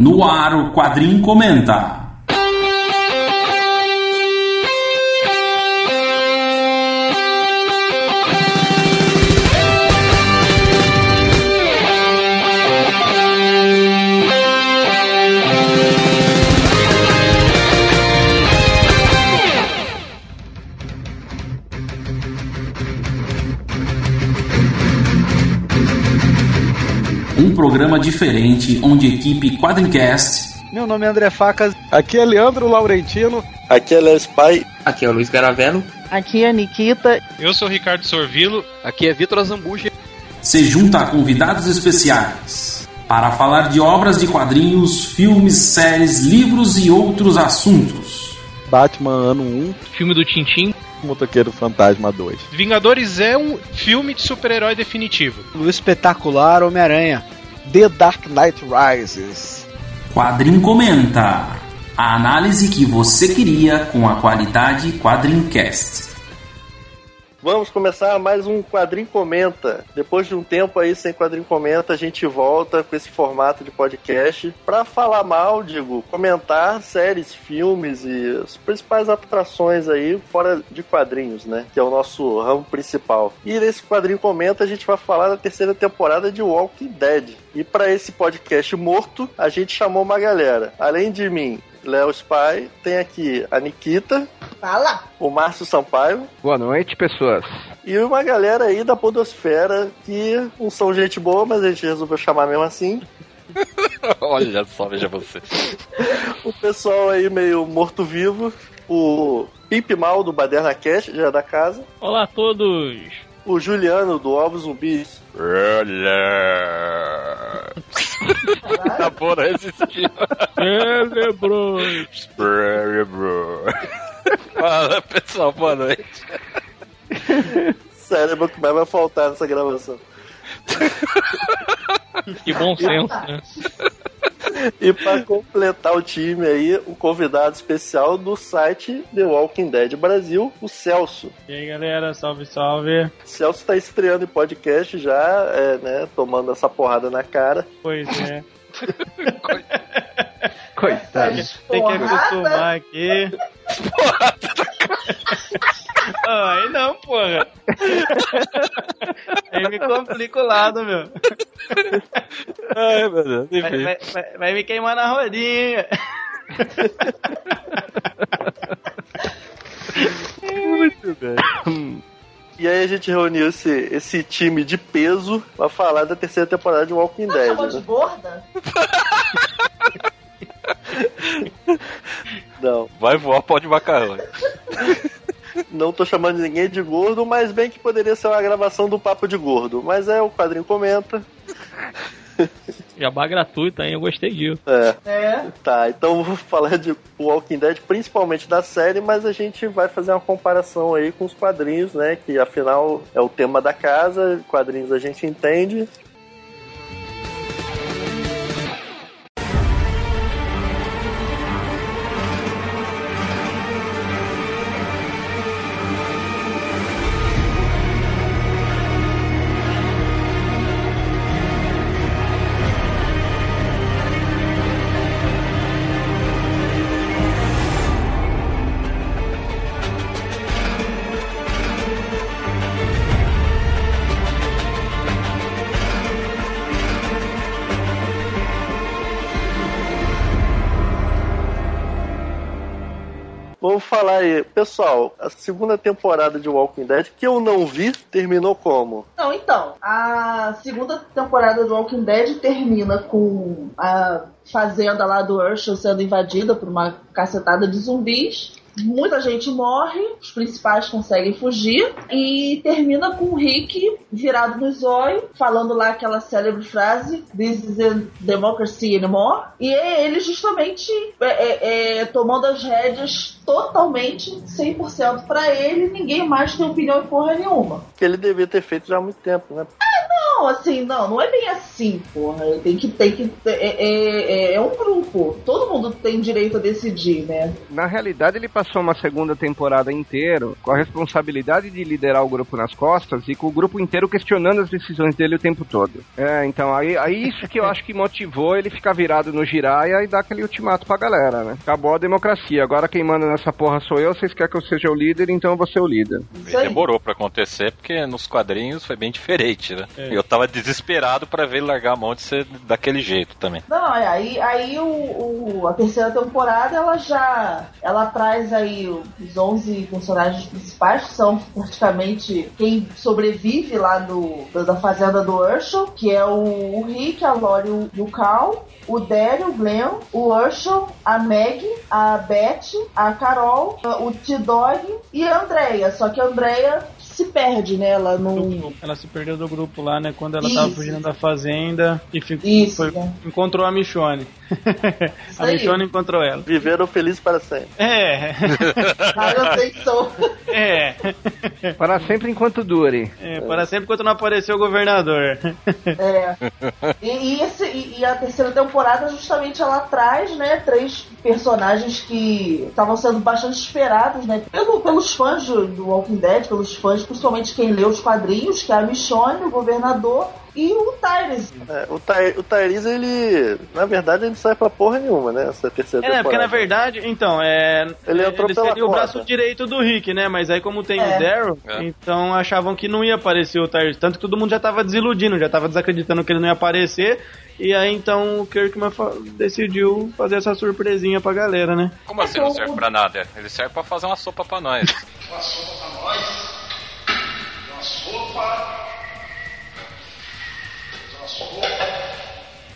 No ar, o Quadrinho Comenta. Programa diferente onde a equipe Quadrincast Meu nome é André Facas. Aqui é Leandro Laurentino. Aqui é Léo Spy. Aqui é o Luiz Garavello. Aqui é a Nikita. Eu sou o Ricardo Sorvilo. Aqui é Vitor Azambuja. se junta a convidados especiais para falar de obras de quadrinhos, filmes, séries, livros e outros assuntos. Batman ano 1, Filme do Tintim. Motoqueiro Fantasma 2. Vingadores é um filme de super-herói definitivo. O espetacular Homem-Aranha. The Dark Knight Rises. Quadrinho Comenta. A análise que você queria com a qualidade Quadrincast. Vamos começar mais um Quadrinho Comenta. Depois de um tempo aí sem Quadrinho Comenta, a gente volta com esse formato de podcast para falar mal, digo, comentar séries, filmes e as principais atrações aí fora de quadrinhos, né? Que é o nosso ramo principal. E nesse Quadrinho Comenta a gente vai falar da terceira temporada de Walking Dead. E para esse podcast morto, a gente chamou uma galera. Além de mim, Léo Spy, tem aqui a Nikita, Fala! o Márcio Sampaio, Boa noite, pessoas. e uma galera aí da Podosfera que não são gente boa, mas a gente resolveu chamar mesmo assim. Olha só, veja você. O pessoal aí meio morto-vivo. O Pimp Mal do Baderna Cast, já é da casa. Olá a todos. O Juliano do Ovos Zumbis. Olha. Tá bom, não existiu. Celebrou. Fala, pessoal, boa noite. Cérebro que mais vai faltar nessa gravação. Que bom senso, né? E pra completar o time aí, o convidado especial do site The Walking Dead Brasil, o Celso. E aí, galera, salve, salve. Celso tá estreando em podcast já, é, né? Tomando essa porrada na cara. Pois é. Coitado. Tem que acostumar aqui. Ah, aí não, porra. Aí me complica o lado, meu. Ai, meu Deus. Vai, vai- vai- vai me queimar na rodinha. Muito bem. E aí a gente reuniu esse, esse time de peso pra falar da terceira temporada de Walking Dead. chamou de Né? gorda? Não, Vai voar pó de macarrão. Não tô chamando ninguém de gordo, mas bem que poderia ser uma gravação do Papo de Gordo. Mas é, o quadrinho comenta. Jabá gratuito, hein? Eu gostei disso. É, É. tá. Então vou falar de Walking Dead, principalmente da série, mas a gente vai fazer uma comparação aí com os quadrinhos, né? Que afinal é o tema da casa, quadrinhos a gente entende. Falar aí, pessoal, a segunda temporada de Walking Dead, que eu não vi, terminou como? Não, então, a segunda temporada do Walking Dead termina com a fazenda lá do Herschel sendo invadida por uma cacetada de zumbis. Muita gente morre, os principais conseguem fugir e termina com o Rick virado no zóio, falando lá aquela célebre frase This isn't democracy anymore. E é ele justamente é, é, é, tomando as rédeas totalmente 100% pra ele, ninguém mais tem opinião porra nenhuma. Que ele devia ter feito já há muito tempo, né? Não, assim, não, não é bem assim, porra. Tem que, tem que. É, é, é um grupo. Todo mundo tem direito a decidir, né? Na realidade, ele passou uma segunda temporada inteira com a responsabilidade de liderar o grupo nas costas e com o grupo inteiro questionando as decisões dele o tempo todo. É, então, aí, aí isso que eu acho que motivou ele ficar virado no Jiraya e dar aquele ultimato pra galera, né? Acabou a democracia. Agora quem manda nessa porra sou eu, vocês querem que eu seja o líder, então eu vou ser o líder. Demorou pra acontecer, porque nos quadrinhos foi bem diferente, né? É. Eu tava desesperado pra ver ele largar a mão de ser daquele jeito também. Não, é, aí, aí o, o- a terceira temporada ela já ela traz aí os 11 personagens principais que são praticamente quem sobrevive lá do, da- da fazenda do Urshel, que é o, o Rick, a Lori o- e o Cal, o Daryl, o Glenn, o Urshel, a Meg, a Beth, a Carol, o T-Dog e a Andrea. Só que a Andrea se perde, né? Ela não. Ela se perdeu do grupo lá, né? Quando ela tava Isso. fugindo da fazenda e ficou, Isso, foi- né? encontrou a Michonne. a. Michonne encontrou ela. Viveram felizes para sempre. É, Ah, eu sei que sou. é. Para sempre enquanto dure. É, para sempre enquanto não apareceu o governador. É. E, e esse- e- e a terceira temporada, justamente, ela traz, né, três personagens que estavam sendo bastante esperados, né, pelo- pelos fãs do, do Walking Dead, pelos fãs, principalmente quem lê os quadrinhos, que é a Michonne, o governador, e o Tyrese. É, o, Ty, o Tyrese, ele. Na verdade, ele não sai pra porra nenhuma, né? Essa terceira É, né, porque na temporada. verdade, então, é. Ele entrou pela seria o porta. braço direito do Rick, né? Mas aí, como tem É. o Daryl, É. então achavam que não ia aparecer o Tyrese. Tanto que todo mundo já tava desiludindo, já tava desacreditando que ele não ia aparecer. E aí, então, o Kirkman fa- decidiu fazer essa surpresinha pra galera, né? Como assim não serve pra nada? Ele serve pra fazer uma sopa pra nós.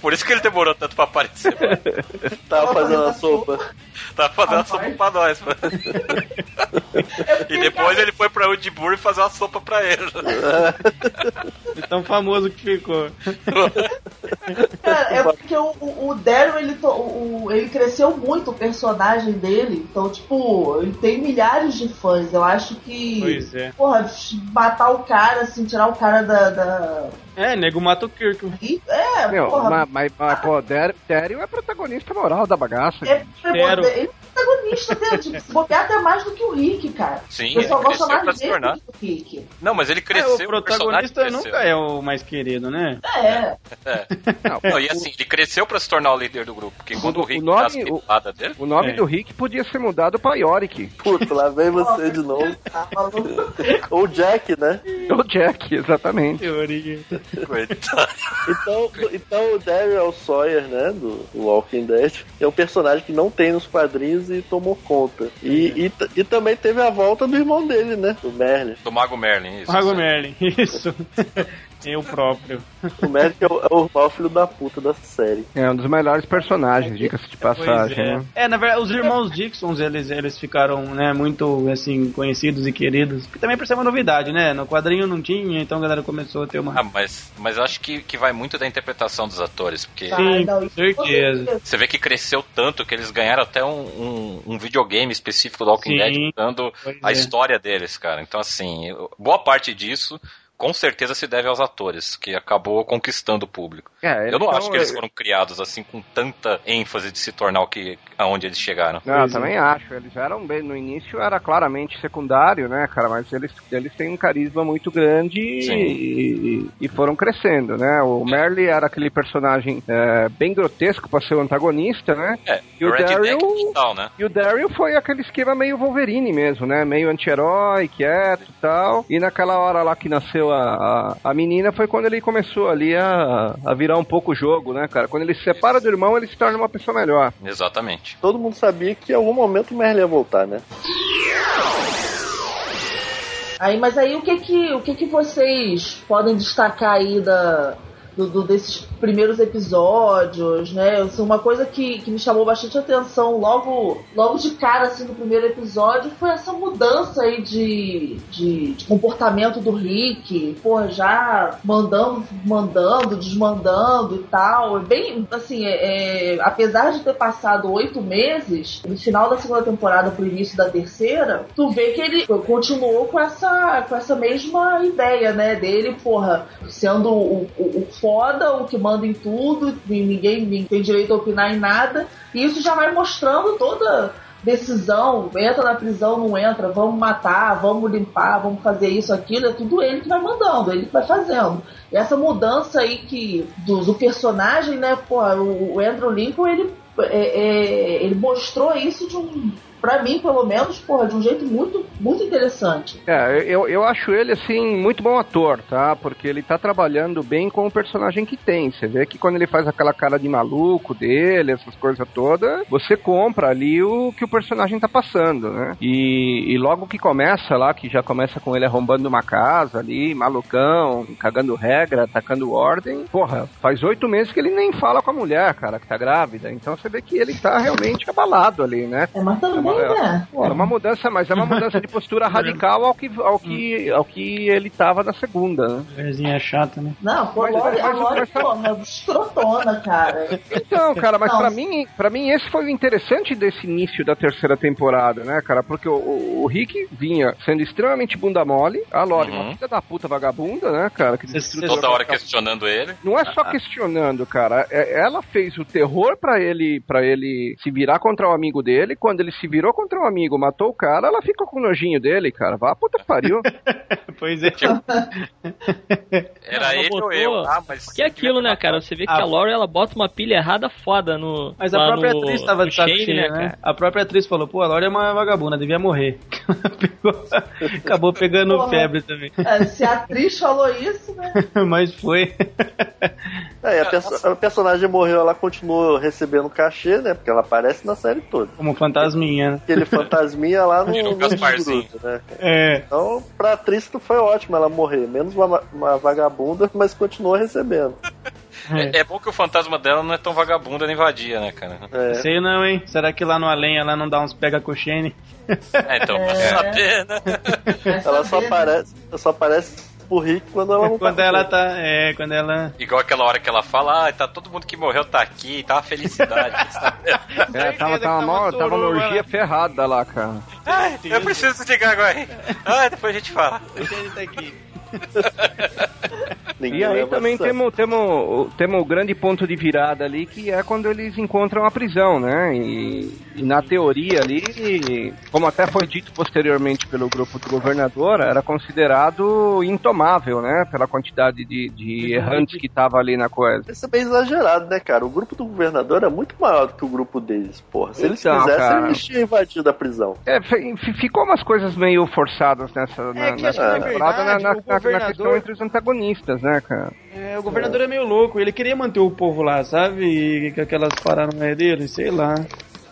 Por isso que ele demorou tanto pra aparecer. mano. Tava fazendo a sopa. Tava fazendo a sopa pra nós. mano. E depois ele foi pra Udibur fazer uma sopa pra ele. De tão famoso que ficou. Cara, é porque o, o, o Daryl, ele, to- o, ele cresceu muito, o personagem dele. Então, tipo, ele tem milhares de fãs. Eu acho que. Pois é. Porra, matar o cara, assim, tirar o cara da. da... É, nego mata o. Ih, É, Meu, porra. Mas, mas, mas, pô, Dar- Daryl é protagonista moral da bagaça. É, é protagonista dele, tipo, se bobear até mais do que o Rick, cara. Sim, o gosta cresceu pra mais se dele tornar. do que o Rick. Não, mas ele É, cresceu. o protagonista personagem nunca cresceu. é o mais querido, né? É. Não, e assim, ele cresceu pra se tornar o líder do grupo. Porque quando o O Rick nome- dá as piladas dele. O nome É. do Rick podia ser mudado pra Yorick. Puta, lá vem você de novo. Ou Jack, né? Ou Jack, exatamente. Então, então o Daryl é o Sawyer, né? Do, do Walking Dead. É um personagem que não tem nos quadrinhos e tomou conta. E, e, t- e também teve a volta do irmão dele, né? Do Merlin. Do Mago Merlin, isso. Mago Merlin, isso. Eu próprio. O que é o, é o maior filho da puta da série. É um dos melhores personagens, diga-se de passagem. é. né? É, na verdade, os irmãos Dixons, eles, eles ficaram, né, muito, assim, conhecidos e queridos. Que também por ser uma novidade, né? No quadrinho não tinha, então a galera começou a ter uma... Ah, mas, mas eu acho que, que vai muito da interpretação dos atores, porque Sim, não, com isso certeza. você vê que cresceu tanto que eles ganharam até um, um, um videogame específico do Walking Sim, Dead contando pois a é. história deles, cara. Então, assim, boa parte disso com certeza se deve aos atores, que acabou conquistando o público. É, Eu não são- acho que eles foram criados assim com tanta ênfase de se tornar o que aonde eles chegaram. Não, eu também acho. Eles eram bem. No início era claramente secundário, né, cara? Mas eles, eles têm um carisma muito grande e, e foram crescendo, né? O Merle era aquele personagem é, bem grotesco pra ser o antagonista, né? É, E o Daryl- total, né? E o Daryl foi aquele esquema meio Wolverine mesmo, né? Meio anti-herói, quieto e tal. E naquela hora lá que nasceu a, a, a menina foi quando ele começou ali a, a virar um pouco o jogo, né, cara? Quando ele se separa do irmão, ele se torna uma pessoa melhor. Exatamente. Todo mundo sabia que em algum momento o Merlin ia voltar, né? Aí, mas aí o que que, o que que vocês podem destacar aí da, do, do- desses primeiros episódios, né? Assim, uma coisa que, que me chamou bastante atenção logo, logo de cara, assim, no primeiro episódio, foi essa mudança aí de, de, de comportamento do Rick, porra, já mandando, mandando, desmandando e tal. É Bem, assim, é, é, apesar de ter passado oito meses, no final da segunda temporada pro início da terceira, tu vê que ele continuou com essa, com essa mesma ideia, né? Dele, porra, sendo o, o, o foda, o que manda em tudo, ninguém, ninguém tem direito a opinar em nada. E isso já vai mostrando toda decisão, entra na prisão, não entra, vamos matar, vamos limpar, vamos fazer isso, aquilo, é tudo ele que vai mandando, ele que vai fazendo. E essa mudança aí que do, do personagem, né, pô, o, o Andrew Lincoln, ele, é, é, ele mostrou isso de um, pra mim, pelo menos, porra, de um jeito muito, muito interessante. É, eu, eu acho ele, assim, muito bom ator, tá? Porque ele tá trabalhando bem com o personagem que tem. Você vê que quando ele faz aquela cara de maluco dele, essas coisas todas, você compra ali o que o personagem tá passando, né? E, e logo que começa lá, que já começa com ele arrombando uma casa ali, malucão, cagando regra, atacando ordem, porra, faz oito meses que ele nem fala com a mulher, cara, que tá grávida. Então você vê que ele tá realmente abalado ali, né? É, mas também, É? Pô, é uma mudança, mas é uma mudança de postura radical ao que, ao que, ao que ele tava na segunda, né? Verzinha chata, né? Não, pô, Mas- a mas- Lori, mas- escrotona, cara. Então, cara, mas pra mim, para mim esse foi o interessante desse início da terceira temporada, né, cara? Porque o, o- o Rick vinha sendo extremamente bunda mole, a Lori, Uhum. uma filha da puta vagabunda, né, cara? Que Cê- Toda hora questionando ele. Não é só questionando, cara. É- ela fez o terror pra ele, para ele se virar contra o amigo dele. Quando ele se virou contra o amigo, matou o cara, ela fica com nojinho dele, cara. Vá puta que pariu. Pois é. Era Não, ele botou- ou eu, ah, mas. Que é aquilo, né, cara? Você vê que Ah. a Laura ela bota uma pilha errada foda no. Mas a própria no- atriz tava de saco cheio, né? cara? A própria atriz falou, pô, a Laura é uma vagabunda, devia morrer. Acabou pegando Porra. febre também. É, se a atriz falou isso, né? Mas foi. É, a, perso- a personagem morreu, ela continuou recebendo cachê, né? Porque ela aparece na série toda. Como fantasminha, né? Aquele fantasminha lá no, no Gasparzinho. escroto, né? É. Então, pra atriz foi ótimo ela morrer. Menos uma, uma vagabunda, mas continuou recebendo. É, é bom que o fantasma dela não é tão vagabunda nem vadia, né, cara? É. Sei não, hein? Será que lá no além ela não dá uns pega coxene? É, então, pra É. saber, né? Ela só né? aparece, só aparece pro Rick quando ela não Quando tá ela tá. É, quando ela. Igual aquela hora que ela fala, ah, tá todo mundo que morreu tá aqui, tá uma felicidade. É, tava, tava, tá tava uma orgia ferrada lá, cara. Ai, eu preciso desligar agora. Ah, depois a gente fala. Deixa ele tá aqui. Ninguém E aí também temos, temos, temos o grande ponto de virada ali, que é quando eles encontram a prisão, né? E, e na teoria ali, como até foi dito posteriormente pelo grupo do governador, era considerado intomável, né? Pela quantidade de, de errantes que tava ali na coisa. Isso é bem exagerado, né, cara? O grupo do governador é muito maior do que o grupo deles, porra. Se eles Então, quisessem, cara. eles tinham invadido a prisão. É, fi- fi- ficou umas coisas meio forçadas nessa, na, nessa na temporada, na, verdade, na- questão entre os antagonistas, né, cara? É, o governador é meio louco, ele queria manter o povo lá, sabe? E aquelas paranoias dele, sei lá.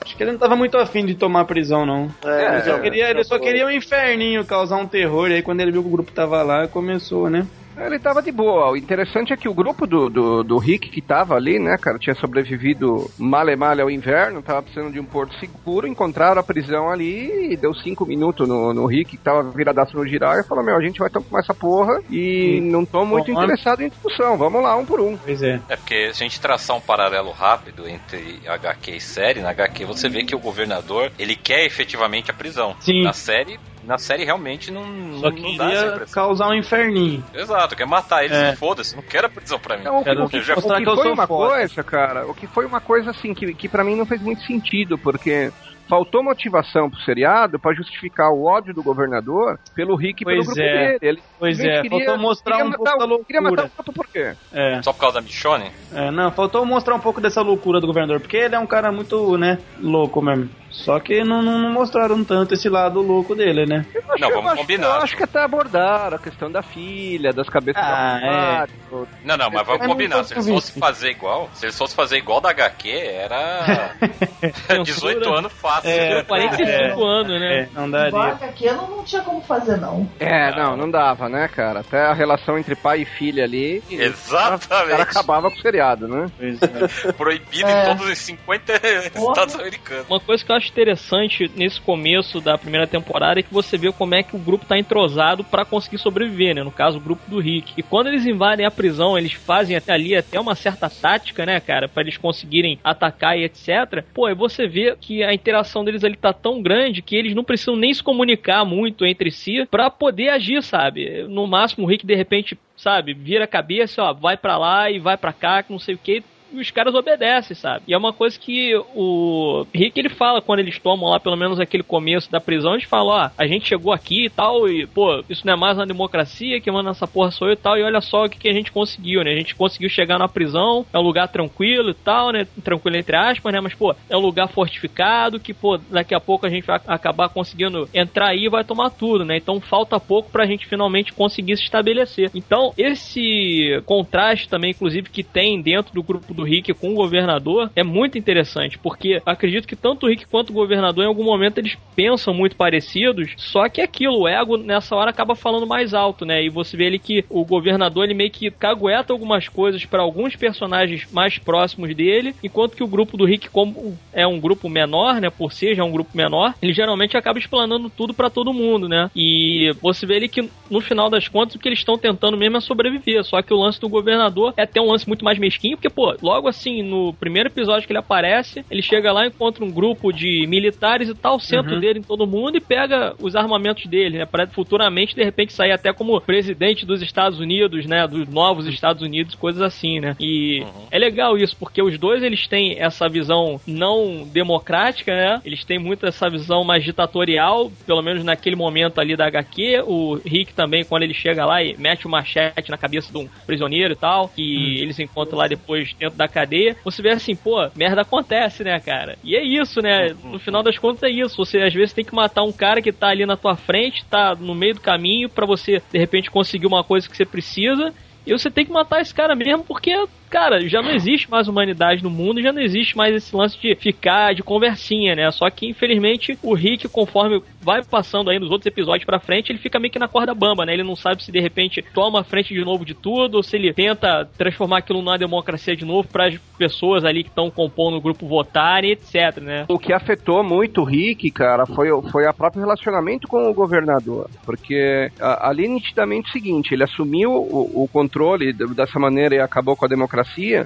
Acho que ele não tava muito afim de tomar prisão, não. É, É, ele já- Ele, queria, ele só já- queria um inferninho, causar um terror. E aí quando ele viu que o grupo tava lá, começou, né? Ele tava de boa. O interessante é que o grupo do, do, do Rick que tava ali, né, cara, tinha sobrevivido male male ao inverno, tava precisando de um porto seguro, encontraram a prisão ali e deu cinco minutos no, no Rick, que tava viradaço no girar, e falou, meu, a gente vai tomar essa porra e não tô muito Bom, interessado em discussão, vamos lá, um por um. Pois é. É porque se a gente traçar um paralelo rápido entre HQ e série, na HQ você vê que o governador, ele quer efetivamente a prisão. Sim. Na série, na série realmente não, Só não, não dá essa queria impressão. causar um inferninho. Exato, quer matar eles, É. foda-se, não quero a prisão pra mim. Então, o que, o que- já o que que foi uma foda. coisa, cara, o que foi uma coisa assim que, que para mim não fez muito sentido, porque faltou motivação pro seriado pra justificar o ódio do governador pelo Rick e pelo Pois grupo é. dele. Ele Pois é, faltou mostrar queria um matar, pouco da o- Queria matar loucura. o grupo por quê? É. Só por causa da Michonne? É, não, faltou mostrar um pouco dessa loucura do governador, porque ele é um cara muito, né, louco mesmo. Só que não, não, não mostraram tanto esse lado louco dele, né? Eu acho, Não, eu vamos acho- combinar. Eu acho que até abordaram a questão da filha, das cabeças Ah, da Não, não, mas vamos Eu não combinar. Se eles fossem fazer igual, se eles fossem fazer igual da HQ, era 18 Censura. anos fácil. É, 45 anos, né? É, não daria. aqui não, não tinha como fazer, não. É, não, não dava, né, cara? Até a relação entre pai e filha ali. Exatamente. acabava com o seriado, né? É. Proibido É. em todos os 50 estados americanos. Uma coisa que eu acho interessante nesse começo da primeira temporada é que você vê como é que o grupo tá entrosado pra conseguir sobreviver, né? No caso, o grupo do Rick. E quando eles invadem a prisão, eles fazem até ali até uma certa tática, né, cara? Pra eles conseguirem atacar e etc. Pô, aí você vê que a interação deles ali tá tão grande que eles não precisam nem se comunicar muito entre si pra poder agir, sabe? No máximo, o Rick, de repente, sabe, vira a cabeça, ó, vai pra lá e vai pra cá, que não sei o que e os caras obedecem, sabe? E é uma coisa que o Rick ele fala quando eles tomam lá, pelo menos aquele começo da prisão, eles falam, ó, a gente chegou aqui e tal, e pô, isso não é mais uma democracia, que manda essa porra sou eu e tal, e olha só o que, que a gente conseguiu, né? A gente conseguiu chegar na prisão, é um lugar tranquilo e tal, né? Tranquilo entre aspas, né? Mas, pô, é um lugar fortificado que, pô, daqui a pouco a gente vai acabar conseguindo entrar aí e vai tomar tudo, né? Então falta pouco pra gente finalmente conseguir se estabelecer. Então, esse contraste também, inclusive, que tem dentro do grupo do Rick com o governador é muito interessante, porque acredito que tanto o Rick quanto o governador, em algum momento, eles pensam muito parecidos, só que é aquilo, o ego nessa hora acaba falando mais alto, né? E você vê ali que o governador ele meio que cagueta algumas coisas para alguns personagens mais próximos dele, enquanto que o grupo do Rick, como é um grupo menor, né? Por ser já um grupo menor, ele geralmente acaba explanando tudo para todo mundo, né? E você vê ali que no final das contas o que eles estão tentando mesmo é sobreviver. Só que o lance do governador é até um lance muito mais mesquinho, porque, pô, logo assim, no primeiro episódio que ele aparece, ele chega lá, encontra um grupo de militares e tal, senta o dedo em todo mundo e pega os armamentos dele, né? Para futuramente, de repente, sair até como presidente dos Estados Unidos, né? Dos novos Estados Unidos, coisas assim, né? E é legal isso, porque os dois eles têm essa visão não democrática, né? Eles têm muito essa visão mais ditatorial, pelo menos naquele momento ali da HQ. O Rick também, quando ele chega lá e mete o machete na cabeça de um prisioneiro e tal, que eles encontram lá depois dentro da cadeia, você vê assim, pô, merda acontece, né, cara? E é isso, né? No final das contas é isso. Você às vezes tem que matar um cara que tá ali na tua frente, tá no meio do caminho pra você de repente conseguir uma coisa que você precisa. E você tem que matar esse cara mesmo porque, cara, já não existe mais humanidade no mundo, já não existe mais esse lance de ficar de conversinha, né? Só que, infelizmente, o Rick, conforme vai passando aí nos outros episódios pra frente, ele fica meio que na corda bamba, né? Ele não sabe se de repente toma a frente de novo de tudo, ou se ele tenta transformar aquilo numa democracia de novo para as pessoas ali que estão compondo o grupo votarem, etc, né? O que afetou muito o Rick, cara, foi, foi a próprio relacionamento com o governador. Porque ali nitidamente é o seguinte, ele assumiu o, o controle dessa maneira e acabou com a democracia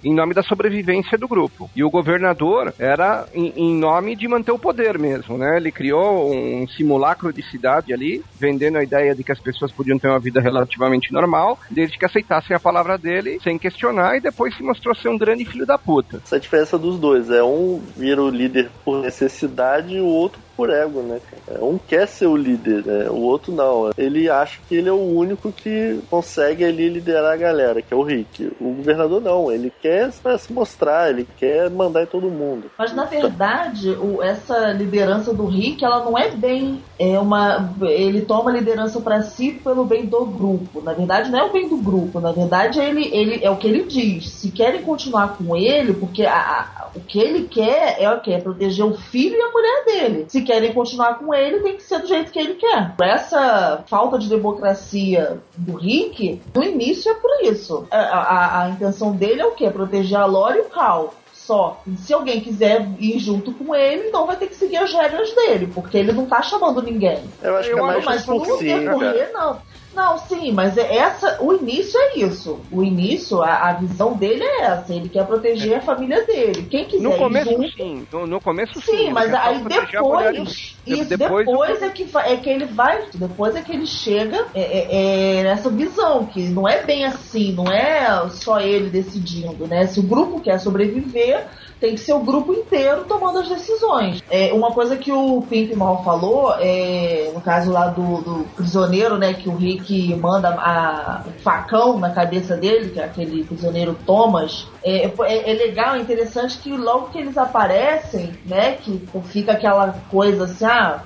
em nome da sobrevivência do grupo. E o governador era em, em nome de manter o poder mesmo, né? Ele criou um simulacro de cidade ali, vendendo a ideia de que as pessoas podiam ter uma vida relativamente normal, desde que aceitassem a palavra dele sem questionar e depois se mostrou ser um grande filho da puta. Essa é a diferença dos dois. É um vira o líder por necessidade e o outro por ego, né? Um quer ser o líder, né? o outro não. Ele acha que ele é o único que consegue ali liderar a galera, que é o Rick. O governador não, ele quer se mostrar, ele quer mandar em todo mundo. Mas na verdade, o- essa liderança do Rick, ela não é bem é uma ele toma a liderança pra si pelo bem do grupo. Na verdade, não é o bem do grupo. Na verdade, ele, ele é o que ele diz. Se querem continuar com ele, porque a- a- o que ele quer é o que é proteger o filho e a mulher dele. Se querem continuar com ele, tem que ser do jeito que ele quer. Essa falta de democracia do Rick, no início é por isso. A, a- a intenção dele é o que? Proteger a Lore e o Cal só. Se alguém quiser ir junto com ele, então vai ter que seguir as regras dele, porque ele não tá chamando ninguém. Eu acho que é mais mas por todo si, mundo cara. correr, não. Não, sim, mas é essa, o início é isso. O início, a, a visão dele é essa. Ele quer proteger a família dele. Quem quiser No começo, junto, sim. No, no começo, sim. Sim, mas aí depois. de- Isso, depois depois, é, que, é que ele vai. Depois é que ele chega é, é- é nessa visão, que não é bem assim, não é só ele decidindo, né? Se o grupo quer sobreviver, tem que ser o grupo inteiro tomando as decisões. É, uma coisa que o Pimp Mal falou, é, no caso lá do, do prisioneiro, né? Que o Rick manda a, o facão na cabeça dele, que é aquele prisioneiro Thomas. É, é, é legal, é interessante que logo que eles aparecem, né? Que fica aquela coisa assim, ah,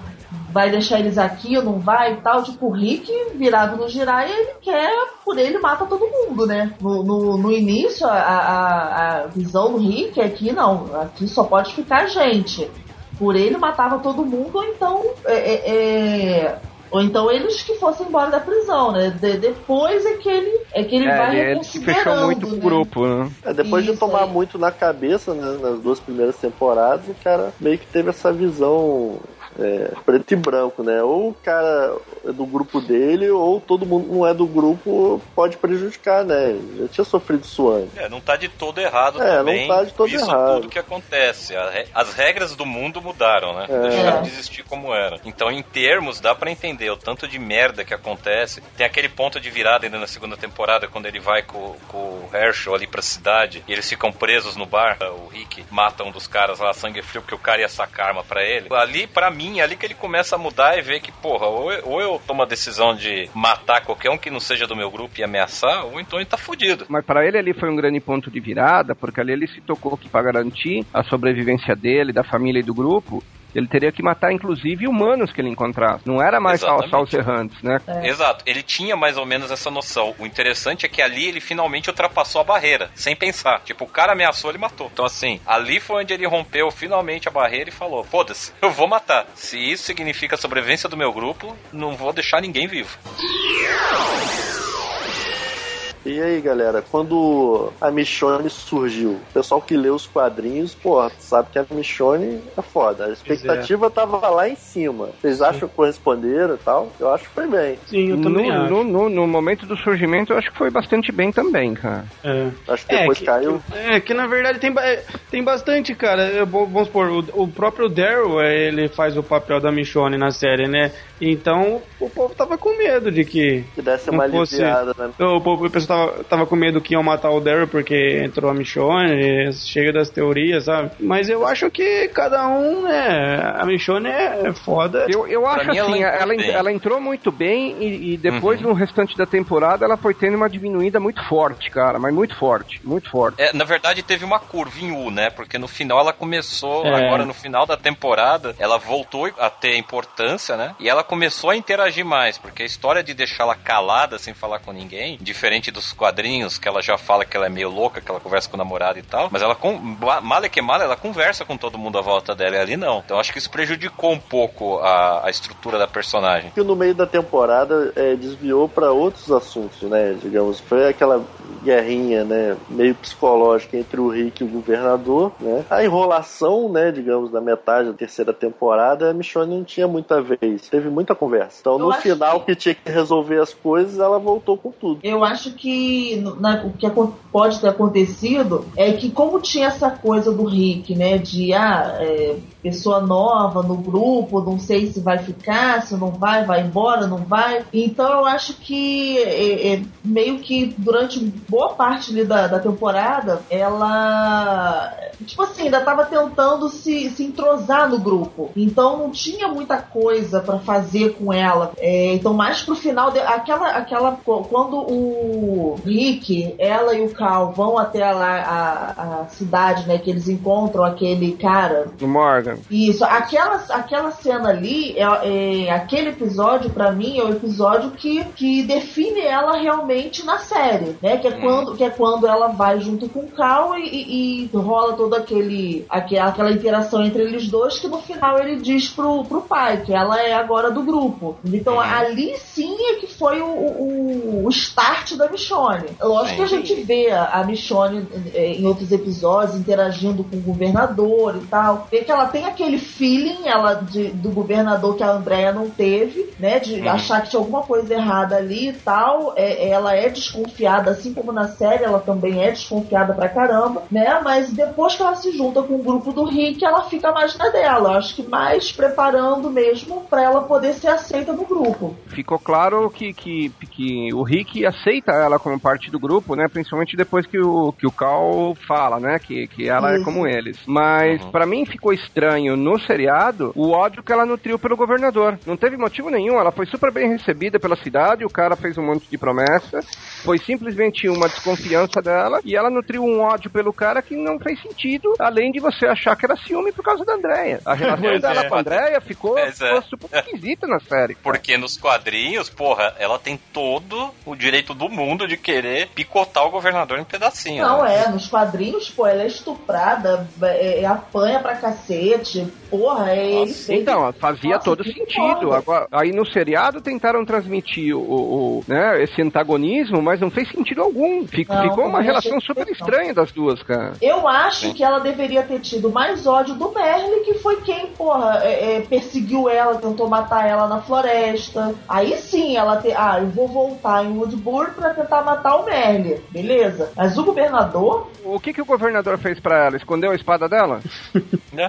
vai deixar eles aqui ou não vai e tal. Tipo, o Rick virado no girar e ele quer, por ele mata todo mundo, né? No, no, no início, a, a, a visão do Rick é que não, aqui só pode ficar gente. por ele matava todo mundo, ou então é, é, é, ou então eles que fossem embora da prisão, né? De- depois é que ele é que ele É, vai ele, se fechou muito né? grupo, né? É, depois de Isso tomar aí. muito na cabeça né, nas duas primeiras temporadas, o cara meio que teve essa visão é, preto e branco, né? Ou o cara do grupo dele, ou todo mundo não é do grupo, pode prejudicar, né? Já tinha sofrido isso antes. É, não tá de todo errado É, também. não tá de todo isso errado. tudo que acontece. As regras do mundo mudaram, né? É. Deixaram É. de existir como era. Então, em termos, dá pra entender o tanto de merda que acontece. Tem aquele ponto de virada ainda na segunda temporada, quando ele vai com, com o Herschel ali pra cidade e eles ficam presos no bar. O Rick mata um dos caras lá, sangue frio, porque o cara ia sacar arma pra ele. Ali, pra mim, é ali que ele começa a mudar e ver que, porra, ou eu, ou eu tomo a decisão de matar qualquer um que não seja do meu grupo e ameaçar, ou então ele tá fudido. Mas para ele ali foi um grande ponto de virada, porque ali ele se tocou que para garantir a sobrevivência dele, da família e do grupo, ele teria que matar inclusive humanos que ele encontrasse. Não era mais só, Exatamente. só os errantes, né? Exato, ele tinha mais ou menos essa noção. O interessante é que ali ele finalmente ultrapassou a barreira, sem pensar. Tipo, o cara ameaçou, ele matou. Então, assim, ali foi onde ele rompeu finalmente a barreira e falou: foda-se, eu vou matar. Se isso significa a sobrevivência do meu grupo, não vou deixar ninguém vivo. E aí, galera, quando a Michonne surgiu, o pessoal que lê os quadrinhos, pô, sabe que a Michonne é foda. A expectativa tava lá em cima. Vocês acham que corresponderam e tal? Eu acho que foi bem. Sim, eu No, também acho. no, no- no momento do surgimento, eu acho que foi bastante bem também, cara. É. Acho que depois que, caiu. É, que na verdade tem, é, tem bastante, cara. Eu vamos supor, o, o próprio Daryl, é, ele faz o papel da Michonne na série, né? Então o povo tava com medo de que. Que desse uma fosse- aliviada, né? O, povo- o pessoal tava, tava com medo que iam matar o Daryl porque entrou a Michonne, chega das teorias, sabe? Mas eu acho que cada um, né? A Michonne é foda. Eu, eu acho mim, ela assim, entrou ela, bem. ela entrou muito bem e, e depois, Uhum. no restante da temporada, ela foi tendo uma diminuída muito forte, cara. Mas muito forte, muito forte. É, na verdade, teve uma curva em U, né? Porque no final ela começou, É. agora no final da temporada, ela voltou a ter importância, né? E ela começou a interagir mais, porque a história de deixá-la calada sem falar com ninguém, diferente dos quadrinhos, que ela já fala que ela é meio louca, que ela conversa com o namorado e tal, mas ela, com, male que male, ela conversa com todo mundo à volta dela e ali não. Então acho que isso prejudicou um pouco a, a estrutura da personagem. que no meio da temporada é, desviou para outros assuntos, né? Digamos, foi aquela guerrinha, né, meio psicológica entre o Rick e o governador, né? A enrolação, né, digamos, da metade da terceira temporada, a Michonne não tinha muita vez, teve muita conversa. Então, Eu no final que- que tinha que resolver as coisas, ela voltou com tudo. Eu acho que na- o que pode ter acontecido é que como tinha essa coisa do Rick, né, de ah, é, pessoa nova no grupo, não sei se vai ficar, se não vai, vai embora, não vai. Então eu acho que é, é, meio que durante boa parte ali da, da temporada, ela tipo assim, ainda tava tentando se, se entrosar no grupo. Então não tinha muita coisa pra fazer com ela. É, então mais pro final, de- aquela, aquela quando o Rick, ela e o Cal vão até lá a, a cidade, né, que eles encontram aquele cara Morgan. Isso, aquela, aquela cena ali, é, é- aquele episódio, pra mim, é o episódio que, que define ela realmente na série, né? Que é, Hum. quando, que é quando ela vai junto com o Cal e, e- e rola todo aquele, aquela, aquela interação entre eles dois, que no final ele diz pro, pro pai que ela é agora do grupo. Então Uhum. ali sim é que foi o, o, o start da Michonne. Lógico que a gente vê a, Michonne eh, em outros episódios interagindo com o governador e tal. Vê que ela tem aquele feeling ela de- do governador que a Andrea não teve, né? De Uhum. achar que tinha alguma coisa errada ali e tal. É, ela é desconfiada, assim como na série, ela também é desconfiada pra caramba, né? Mas depois que ela se junta com o grupo do Rick, ela fica mais na dela. Acho que mais preparando mesmo pra ela poder ser aceita no grupo. Ficou claro que, que, que o Rick aceita ela como parte do grupo, né? Principalmente depois que o, que o Cal fala, né? Que, que ela é Isso. como eles. Mas Uhum. pra mim ficou estranho no seriado o ódio que ela nutriu pelo governador. Não teve motivo nenhum. Ela foi super bem recebida pela cidade, o cara fez um monte de promessa. Foi simplesmente uma desconfiança dela e ela nutriu um ódio pelo cara que não fez sentido, além de você achar que era ciúme por causa da Andréia. A relação Pois dela é. com a Andréia ficou, é. ficou super esquisita na série. cara. Porque nos quadrinhos, porra, ela tem todo o direito do mundo de querer picotar o governador em pedacinho. Não, né? é, nos quadrinhos, pô, ela é estuprada, é, é, apanha pra cacete, porra, é ele fez- Então, fazia Nossa, todo sentido. foda. Agora, aí no seriado tentaram transmitir o, o- né, esse antagonismo, mas não fez sentido algum. Fic- Não, ficou uma relação super estranha das duas, cara. Eu acho que ela deveria ter tido mais ódio do Merle, que foi quem, porra, é, é, perseguiu ela, tentou matar ela na floresta. Aí sim ela te... Ah, eu vou voltar em Woodbury pra tentar matar o Merle. Beleza. Mas o governador O que, que o governador fez pra ela? Escondeu a espada dela?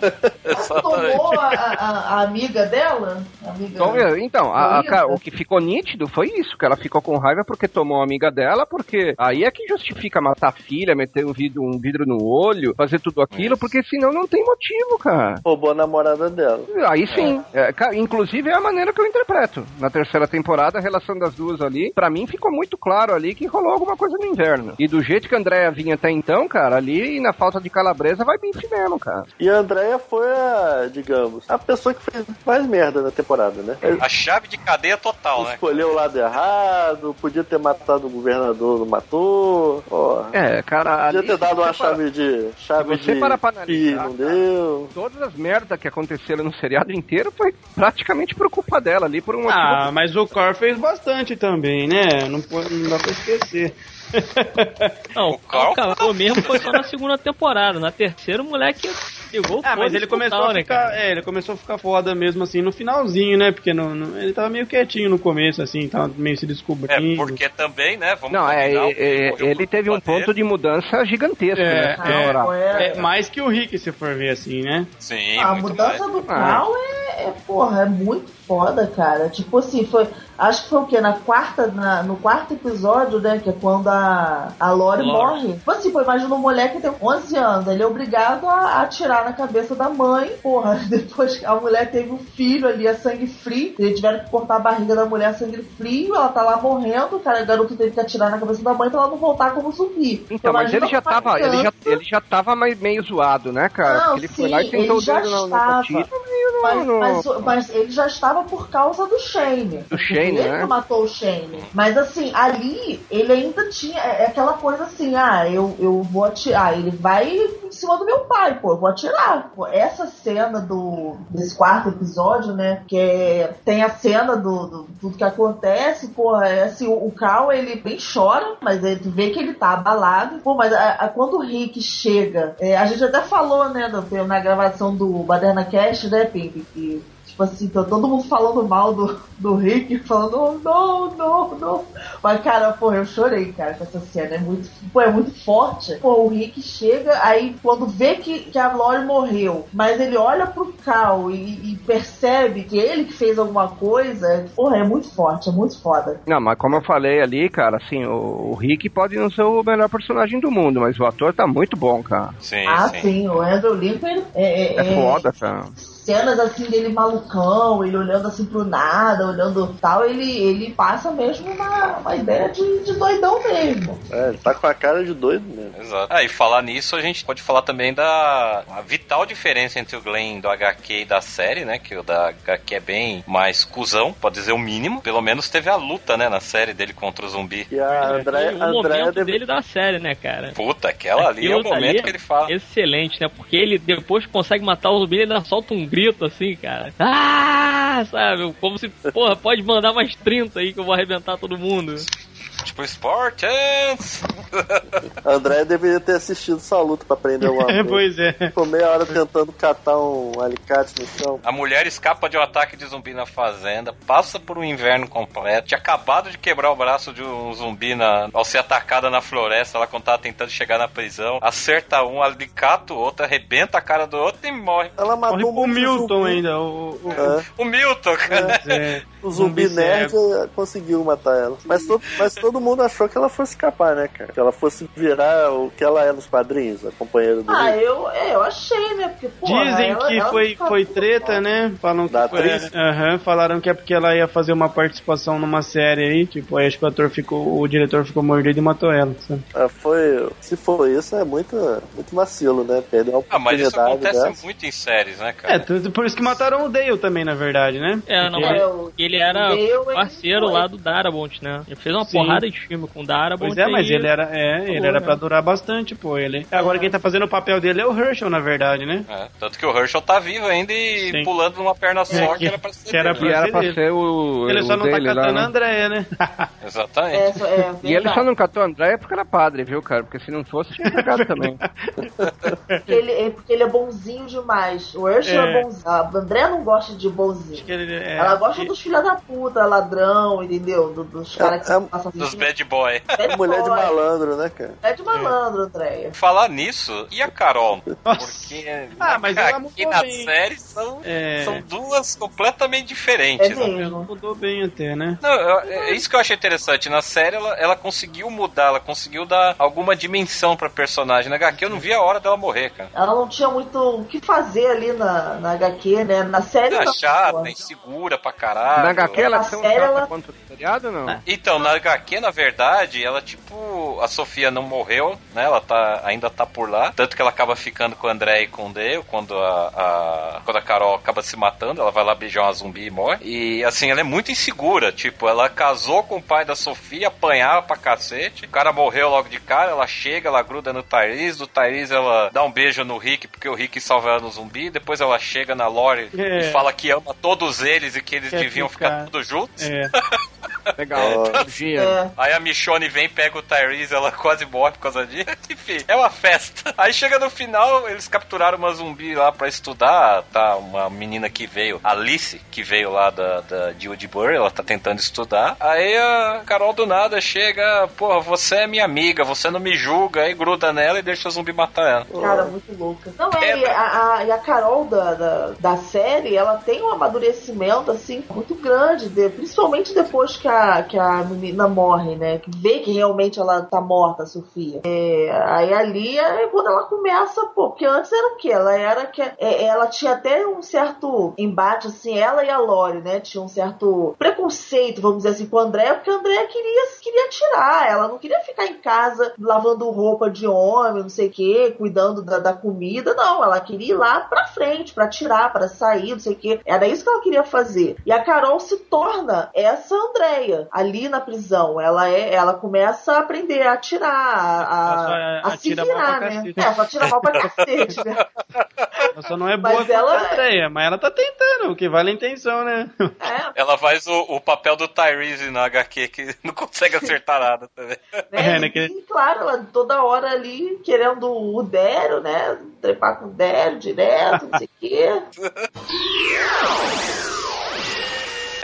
Tomou a, a- a amiga dela. a Amiga... Então, é, Então, a- cara, o que ficou nítido foi isso, que ela ficou com raiva porque tomou a amiga dela, porque aí é que justifica matar a filha, meter um vidro, um vidro no olho, fazer tudo aquilo, Isso. porque senão não tem motivo, cara. Roubou a namorada dela. Aí sim. É, ca- inclusive é a maneira que eu interpreto. Na terceira temporada, a relação das duas ali, pra mim ficou muito claro ali que rolou alguma coisa no inverno. E do jeito que a Andrea vinha até então, cara, ali na falta de calabresa vai bife mesmo, cara. E a Andrea foi a, digamos, a pessoa que fez mais merda na temporada, né? Ele A chave de cadeia total, né? escolheu o lado errado, podia ter matado o governador, não matou. Ó, É, cara, podia ali, ter dado uma chave de. chave você de. pra pi, analisar, não cara, deu. Todas as merdas que aconteceram no seriado inteiro foi praticamente por culpa dela ali, por um motivo. Ah, mas o Cor fez bastante também, né? Não, pode- não dá pra esquecer. Não, O o Carl- mesmo foi só na segunda temporada. Na terceira, o moleque ligou Ah, mas ele começou total, a né, ficar. cara? É, ele começou a ficar foda mesmo assim no finalzinho, né? Porque no, no- ele tava meio quietinho no começo, assim, tava meio se É, descobrindo. porque também, né? Vamos Não, é, é, é, ele teve um ponto de mudança gigantesco, É, né? Na hora. pô, é- É mais que o Rick, se for ver assim, né? Sim, a mudança mais. do Cal é, é, porra, é muito foda, cara. Tipo assim, foi. Acho que foi o quê? Na quarta, na- no quarto episódio, né? Que é quando a, a Lori Lori. morre. Tipo assim, pô, imagina um moleque que tem 11 anos. Ele é obrigado a atirar na cabeça da mãe. Porra, depois que a mulher teve um filho ali, a sangue frio. Eles tiveram que cortar a barriga da mulher a sangue frio. Ela tá lá morrendo. Cara, o garoto teve que atirar na cabeça da mãe pra ela não voltar como zumbi. Então, mas ele já tava, ele já, ele já tava mais, meio zoado, né, cara? Não, Porque ele foi lá e sim, tentou ele já o dedo na, na Mas, mas, mas ele já estava por causa do Shane. Do Shane, ele né? que matou o Shane. Mas assim, ali ele ainda tinha. É é aquela coisa assim, ah, eu, eu vou atirar. Ele vai em cima do meu pai, pô, eu vou atirar. Pô, essa cena do desse quarto episódio, né? Que é- tem a cena do, do tudo que acontece, pô, é assim, o, o Cal ele bem chora, mas ele vê que ele tá abalado. Pô, mas a- a- quando o Rick chega, é, a gente até falou, né, no- na gravação do Baderna Cast, né, Pimp, que Tipo assim, tá todo mundo falando mal do, do Rick, falando, oh, não, não, não. Mas, cara, pô, eu chorei, cara, com essa cena. É muito, pô, é muito forte. Pô, o Rick chega, aí quando vê que, que a Lori morreu, mas ele olha pro Cal e, e percebe que ele que fez alguma coisa, porra, é muito forte, é muito foda. Não, mas como eu falei ali, cara, assim, o, o Rick pode não ser o melhor personagem do mundo, mas o ator tá muito bom, cara. Sim, ah, sim. sim, o Andrew Lincoln é, É foda, cara. Cenas assim dele malucão, ele olhando assim pro nada, olhando tal, ele, ele passa mesmo uma, uma ideia de, de doidão mesmo. É, ele tá com a cara de doido mesmo. Exato. Ah, e falar nisso, a gente pode falar também da a vital diferença entre o Glenn do HQ e da série, né? Que o da HQ é bem mais cuzão, pode dizer o mínimo. Pelo menos teve a luta, né, na série dele contra o zumbi. E a André, E o a Andrea momento deve... dele da série, né, cara? Puta, aquela ali é o momento ali que ele fala. Excelente, né? Porque ele depois consegue matar o zumbi, ele ainda solta um grito assim, cara. Ah! Sabe? Como se, porra, pode mandar mais 30 aí que eu vou arrebentar todo mundo. Tipo, a André deveria ter assistido essa luta pra aprender uma coisa. pois é. Ficou meia hora tentando catar um alicate no chão. A mulher escapa de um ataque de zumbi na fazenda, passa por um inverno completo, tinha acabado de quebrar o braço de um zumbi na, ao ser atacada na floresta, lá quando tava tentando chegar na prisão, acerta um, alicata o outro, arrebenta a cara do outro e morre. Ela Morre matou pro muito Milton zumbi. ainda. O, o- É. O Milton, cara. é. O zumbi, Zumbi nerd conseguiu matar ela. Mas, to- mas todo mundo achou que ela fosse escapar, né, cara? Que ela fosse virar o que ela é nos quadrinhos, a companheira do Ah, Rick. eu, é, eu achei, né? Porque, pô, Dizem ela- que ela foi, foi treta, né? Falam que Da foi, atriz? Aham, falaram que é porque ela ia fazer uma participação numa série aí. Tipo, aí acho que o ator ficou. O diretor ficou mordido e matou ela. sabe? Ah, foi, se for isso, é muito, muito vacilo, né? Perder uma Ah, mas isso oportunidade acontece dessa. muito em séries, né, cara? É, tudo- por isso que mataram o Dale também, na verdade, né? É, não, É, o- ele era Dale, ele parceiro lá do Darabont, né? Ele fez uma Sim. porrada de filme com o Darabont. Pois é, mas ele era, é, ele era né? pra durar bastante, pô. Ele... Agora quem tá fazendo o papel dele é o Herschel, na verdade, né? É, tanto que o Herschel tá vivo ainda e Sim. pulando numa perna só, É, que, que- era pra ser que era dele, né? pra ser o, Ele só o não tá catando a né? Andréia, né? Exatamente. É, só- é, E ele só não catou a Andréia porque era padre, viu, cara? Porque se não fosse, tinha cagado também. Porque ele, é, porque ele é bonzinho demais. O Herschel é, É. bonzinho. A André não gosta de bonzinho. Ele- é, Ela gosta e- dos filhos da puta, ladrão, entendeu? Do- dos caras que é- passam Dos bad boy. Bad Mulher de boy. malandro, né, cara? É de malandro, Andréia. Falar nisso, e a Carol? Nossa. Porque Ah, mas ela aqui mudou na bem. série são, É. são duas completamente É diferentes. né? Ela mudou bem até, né? Não, eu- é isso que eu achei interessante. Na série, ela, ela conseguiu mudar, ela conseguiu dar alguma dimensão pra personagem. Na HQ, eu não vi a hora dela morrer, cara. Ela não tinha muito o que fazer ali na, na HQ, né? Na série Ela é não. chata, insegura pra caralho. Na HQ ela é tão série, chata ela- quanto o seriado, não? Então, na HQ, na verdade, ela, tipo, a Sofia não morreu, né? Ela tá, ainda tá por lá. Tanto que ela acaba ficando com o André e com o Dale quando a, a- quando a Carol acaba se matando. Ela vai lá beijar uma zumbi e morre. E, assim, ela é muito insegura. Tipo, ela casou com o pai da Sofia, apanhava pra cacete. O cara morreu logo de cara. Ela chega, ela gruda no Tyrese. Do Tyrese, ela dá um beijo no Rick, porque o Rick salva ela no zumbi. Depois ela chega na Lore É. e fala que ama todos eles e que eles Quer deviam ficar, ficar. todos juntos. É. Legal, dia. É. Aí a Michonne vem, pega o Tyrese, ela quase morre por causa disso. Enfim, é uma festa. Aí chega no final, eles capturaram uma zumbi lá pra estudar. Tá uma menina que veio, Alice, que veio lá da, da de Woodbury, ela tá tentando estudar. Aí a Carol do nada chega, porra, você é minha amiga, você não me julga. Aí gruda nela e deixa o zumbi matar ela. Cara, muito louca. Não, é, É, e a, a- e a Carol da, da, da série, ela tem um amadurecimento, assim, muito grande, de- principalmente depois que a, que a menina morre, né? Que vê que realmente ela tá morta, a Sofia. É, aí ali é quando ela começa, pô, porque antes era o quê? Ela era que. é, ela tinha até um certo embate, assim, ela e a Lori, né? Tinha um certo preconceito, vamos dizer assim, com o André, porque a André queria, queria tirar, ela não queria ficar em casa lavando roupa de homem, não sei o quê, cuidando da, da comida, não, ela queria ir lá pra frente, pra tirar, pra sair, não sei o quê. Era isso que ela queria fazer. E a Carol se torna essa Andréia ali na prisão. Ela é, ela começa a aprender a atirar, a, Ela só a, a se virar, né? É, só atira mal pra cacete, né? Ela só não é boa Mas ela- a Andrea, mas ela tá tentando, o que vale a intenção, né? É, Ela faz o, o papel do Tyrese na HQ, que não consegue acertar nada também. né? É, né, E, claro, ela toda hora ali querendo o Dério, né? Trepar com o Dério direto, não sei o quê.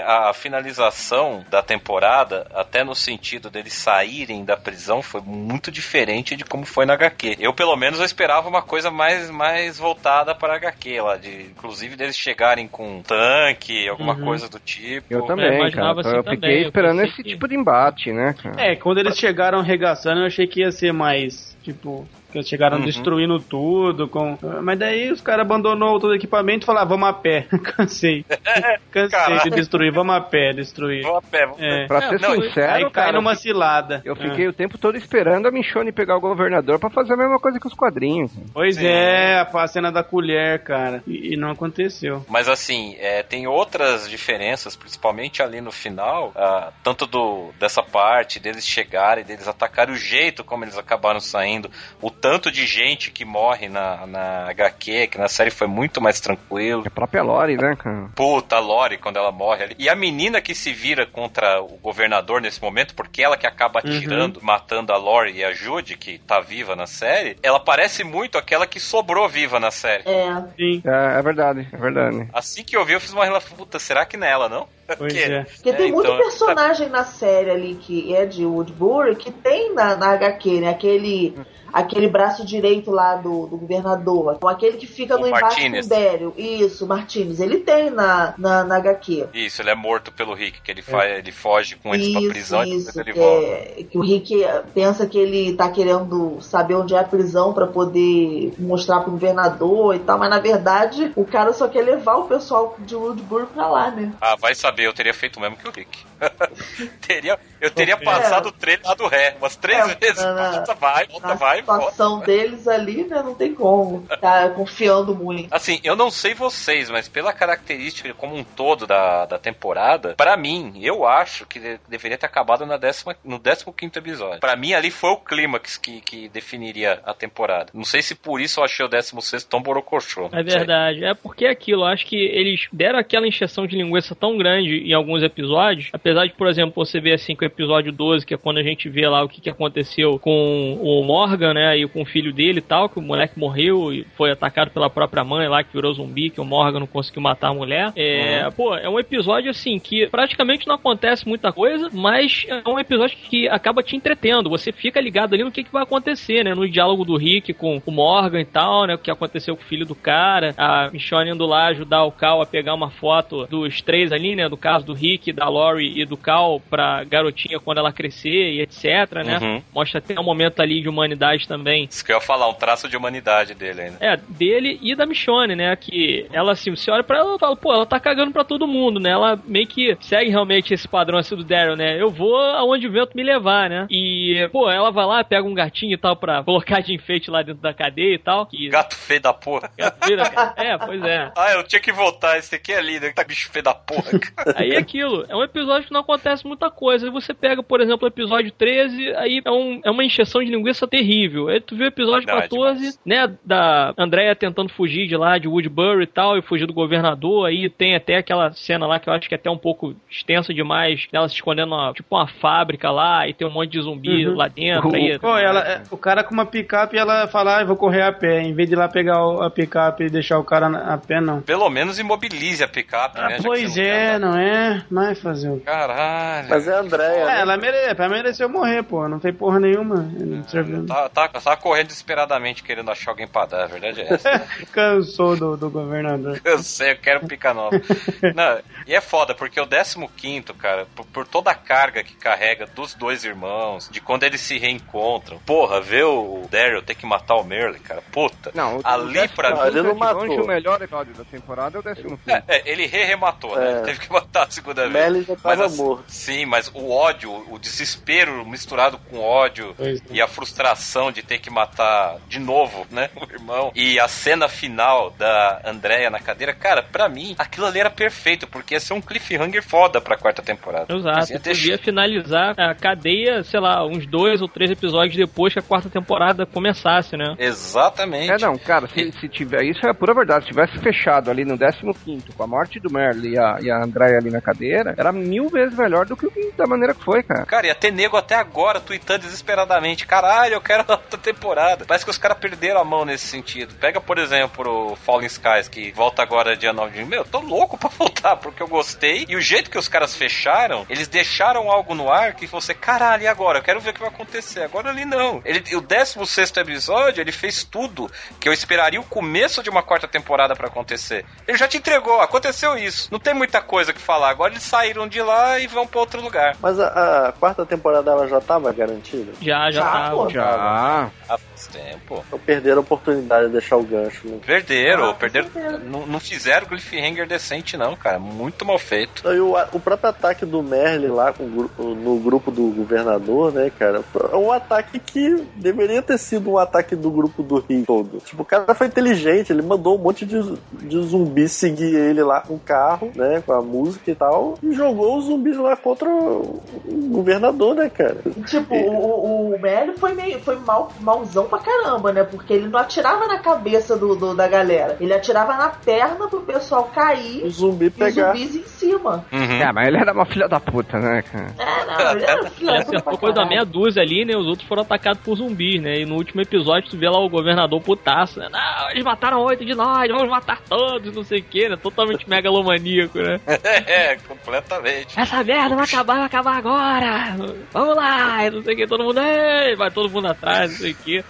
A finalização da temporada, até no sentido deles saírem da prisão, foi muito diferente de como foi na HQ. Eu, pelo menos, eu esperava uma coisa mais, mais voltada para a HQ, lá, de, inclusive deles chegarem com um tanque, alguma Uhum. coisa do tipo. Eu também, cara. imaginava assim eu também, fiquei eu esperando esse que- tipo de embate, né, cara? É, quando eles chegaram arregaçando, eu achei que ia ser mais, tipo, que eles chegaram Uhum. destruindo tudo. Com... Mas daí os caras abandonou todo o equipamento e falaram, ah, vamos a pé. Cansei. Cansei Caralho. de destruir, vamos a pé, destruir. Vou a pé, pé. É. Pra ser não, sincero, Aí cai cara, numa cilada. eu fiquei o tempo todo esperando a Michonne pegar o governador pra fazer a mesma coisa que os quadrinhos. Pois Sim. é, a cena da colher, cara. E, e não aconteceu. Mas assim, é, tem outras diferenças, principalmente ali no final, ah, tanto do dessa parte deles chegarem, deles atacarem, o jeito como eles acabaram saindo, o tanto de gente que morre na, na HQ, que na série foi muito mais tranquilo. A própria Lori, né, cara? Puta, a Lori, quando ela morre ali. E a menina que se vira contra o governador nesse momento, porque ela que acaba Uhum. atirando, matando a Lori e a Jude, que tá viva na série, ela parece muito aquela que sobrou viva na série. É. Sim. É, é verdade, é verdade. Assim que eu vi, eu fiz uma relação. Puta, será que não é ela, não? Pois é. Porque tem É, muito então- personagem na série ali que é de Woodbury que tem na, na HQ, né? Aquele, aquele braço direito lá do, do governador. Com aquele que fica O no embate Martinez. com o Dério. Isso, Martinez. Ele tem na, na, na HQ. Isso, ele é morto pelo Rick, que ele, faz, ele foge com eles pra Isso, prisão e isso, depois ele que, volta. é- que o Rick pensa que ele tá querendo saber onde é a prisão pra poder mostrar pro governador e tal, mas na verdade o cara só quer levar o pessoal de Woodbury pra lá, né? Ah, vai saber, eu teria feito o mesmo que o Rick. teria, eu teria É. passado o trem lá do ré, umas três É, vezes. na- Volta, vai, volta, vai, volta. situação deles ali, né, não tem como. Tá confiando muito. Assim, eu não sei vocês, mas pela característica como um todo da, da temporada, pra mim, eu acho que de- deveria ter acabado na décima, no 15 episódio. Pra mim, ali foi o clímax que, que definiria a temporada. Não sei se por isso eu achei o 16 tão borocochô. É verdade. É porque é aquilo, eu acho que eles deram aquela encheção de linguiça tão grande em alguns episódios, apesar de, por exemplo, você ver assim com o episódio 12, que é quando a gente vê lá o que, que aconteceu com o Morgan, né, e com o filho dele e tal, que o moleque morreu e foi atacado pela própria mãe lá, que virou zumbi, que o Morgan não conseguiu matar a mulher. É, pô, é um episódio assim que praticamente não acontece muita coisa, mas é um episódio que acaba te entretendo. Você fica ligado ali no que, que vai acontecer, né? No diálogo do Rick com o Morgan e tal, né? O que aconteceu com o filho do cara, a Michonne indo lá ajudar o Cal a pegar uma foto dos três ali, né? Do caso do Rick, da Lori e do Cal pra garotinha quando ela crescer e etc, né? Uhum. Mostra até um momento ali de humanidade também. Isso que eu ia falar, um traço de humanidade dele ainda. É, dele e da Michonne, né? Que ela, assim, você olha pra ela e fala, pô, ela tá cagando pra todo mundo, né? Ela meio que segue realmente esse padrão assim do Daryl, né? Eu vou aonde o vento me levar, né? E, pô, ela vai lá, pega um gatinho e tal pra colocar de enfeite lá dentro da cadeia e tal. Que... Gato feio da porra. Gato feio da É, pois é. Ah, eu tinha que voltar. Esse aqui é lindo. Tá bicho feio da porra. cara. Aí é aquilo, é um episódio que não acontece muita coisa. Aí você pega, por exemplo, o episódio 13, aí é, um- é uma encheção de linguiça terrível. Aí tu vê o episódio é 14, né, da Andrea tentando fugir de lá, de Woodbury e tal, e fugir do governador. Aí tem até aquela cena lá que eu acho que é até um pouco extensa demais, dela se escondendo, numa, tipo, uma fábrica lá, e tem um monte de zumbi Uhum. lá dentro. Aí, Pô, ela, é, o cara com uma picape e ela fala, ah, eu vou correr a pé. Em vez de ir lá pegar o- a picape e deixar o cara a pé, não. Pelo menos imobilize a picape, Ah, né? pois é, não é? Mas fazer o Caralho. Mas é a Andréia. É, né? ela mere... pra mereceu morrer, pô. Não tem porra nenhuma. Não serviu. Tá, tá, tá correndo desesperadamente querendo achar alguém pra dar, a verdade é essa. Cansou do, do governador. Eu sei, eu quero pica nova. Não, e é foda, porque o 15, cara, por, por toda a carga que carrega dos dois irmãos, de quando eles se reencontram, porra, ver o Daryl ter que matar o Merle, cara, puta. Não, o Ali décimo pra mim- ele não é longe matou. o melhor episódio da temporada é o décimo É, quinto. é, ele re-rematou, né? É. Ele teve que matar a segunda vez. Mas morto. Sim, mas o ódio, o desespero misturado com ódio Pois é. e a frustração de ter que matar de novo, né, o irmão. E a cena final da Andrea na cadeira, cara, pra mim, aquilo ali era perfeito, porque ia ser um cliffhanger foda pra quarta temporada. Exato, Assim, podia finalizar a cadeia, sei lá, uns dois ou três episódios depois que a quarta temporada começasse, né? Exatamente. É, não, cara, se, se tiver. Isso é a pura verdade. Se tivesse fechado ali no 15 com a morte do Merle e a, e a Andrea ali na cadeira, era mil vezes melhor do que da maneira que foi, cara. Cara, ia ter nego até agora tweetando desesperadamente. Caralho, eu quero outra temporada. Parece que os caras perderam a mão nesse sentido. Pega, por exemplo, o Fallen Skies, que volta agora dia 9 de junho. Meu, eu tô louco pra voltar, porque eu gostei. E o jeito que os caras fecharam, eles deixaram algo no ar que você, caralho, e agora? Eu quero ver o que vai acontecer. Agora ali não. Ele, o 16 episódio, ele fez tudo que eu esperaria o começo de uma quarta temporada pra acontecer. Ele já te entregou, aconteceu isso. Não tem muita coisa que falar. Agora eles saíram de lá e vão pra outro lugar. Mas a, a quarta temporada ela já tava garantida? Já, já, Já, tava. Já. Há faz tempo. Então perderam a oportunidade de deixar o gancho. Né? Perderam, Ah, perderam. Não, não fizeram cliffhanger decente, não, cara. Muito mal feito. E o, o próprio ataque do Merle lá com no grupo do governador, né, cara? É um ataque que deveria ter sido um ataque do grupo do Rio todo. Tipo, o cara foi inteligente, ele mandou um monte de, de zumbis seguir ele lá com o carro, né? Com a música e tal, e jogou os zumbis lá contra o, governador, né, cara? Tipo, o, o Merle foi meio foi mal, malzão pra caramba, né? Porque ele não atirava na cabeça do, do- da galera. Ele atirava na perna pro pessoal cair O zumbi e os pegar. zumbis em cima. Uhum. É, mas ele era uma filha da puta, né, cara? É, não, ele era filha da puta acertou coisa da meia dúzia ali, né? Os outros foram atacados por zumbis, né? E no último episódio tu vê lá o governador putaço, né? Não, eles mataram oito de nós, vamos matar todos, não sei o que, né? Totalmente megalomaníaco, né? É, completamente. Essa merda vai acabar, vai acabar agora! Vamos lá! E não sei o que, todo mundo, ei! Vai todo mundo atrás, não sei o que.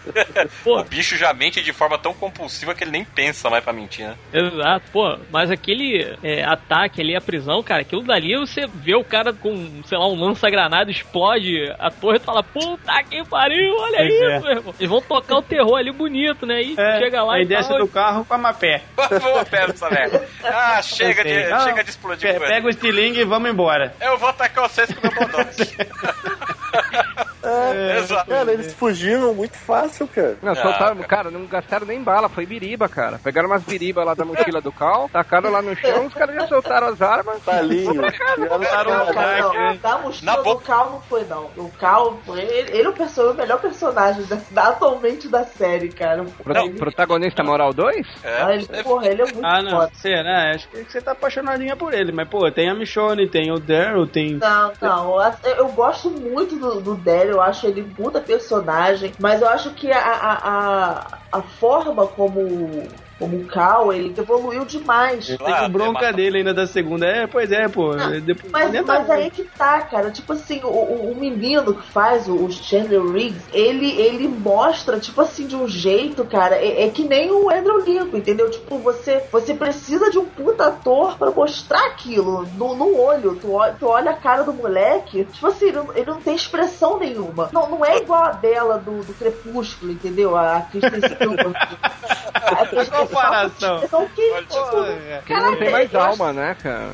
Pô, O bicho já mente de forma tão compulsiva que ele nem pensa mais pra mentir, né? Exato, pô, mas aquele é, ataque ali à prisão, cara, aquilo dali você vê o cara com, sei lá, um lança-granada, explode a torre e fala, puta que pariu, olha Pois isso, é. meu irmão. Eles vão tocar o terror ali bonito, né? E É, chega lá aí e desce tal, do carro com a mapé. Vou a pé nessa merda. Ah, chega de, não, chega de explodir Pega o estilingue e vamos embora. Eu vou atacar vocês com o meu bodoque. É, Exato. Cara, eles fugiram muito fácil, cara. Não, Ah, soltaram, cara. cara. não gastaram nem bala, foi biriba, cara. Pegaram umas biribas lá da mochila do Cal, tacaram lá no chão, os caras já soltaram as armas. Talinho. Botaram um Não, cara, não, crack, da mochila Na do boca. Cal não foi, não. O Cal, foi- ele, ele é o, o melhor personagem da, da- atualmente da série, cara. Pro- Ele- Protagonista moral 2? ah, ele, É, porra, ele é muito Ah, não. foda. Será? Acho que você tá apaixonadinha por ele. Mas, pô, tem a Michonne, tem o Daryl, tem. Não, não, eu, eu gosto muito do, do Daryl, eu acho ele um puta personagem, mas eu acho que a, a, a, a forma como, como o Cal, ele evoluiu demais. Tem Claro, com bronca é, dele ainda da segunda. É, pois é, pô. Não, Depois, Mas, nem mas tá- aí que tá, cara. Tipo assim, o, o, o menino que faz o, o Chandler Riggs, ele, ele mostra, tipo assim, de um jeito, cara. É, é que nem o Andrew Lincoln, entendeu? Tipo, você, você precisa de um puta ator pra mostrar aquilo no, no olho. Tu, olha- tu olha a cara do moleque, tipo assim, ele não, ele não tem expressão nenhuma. Não, não é igual a Bela do, do Crepúsculo, entendeu? A Kristen Stewart. Comparação. Então, que, Olha, Que ele não tem mais acho- alma, né, cara?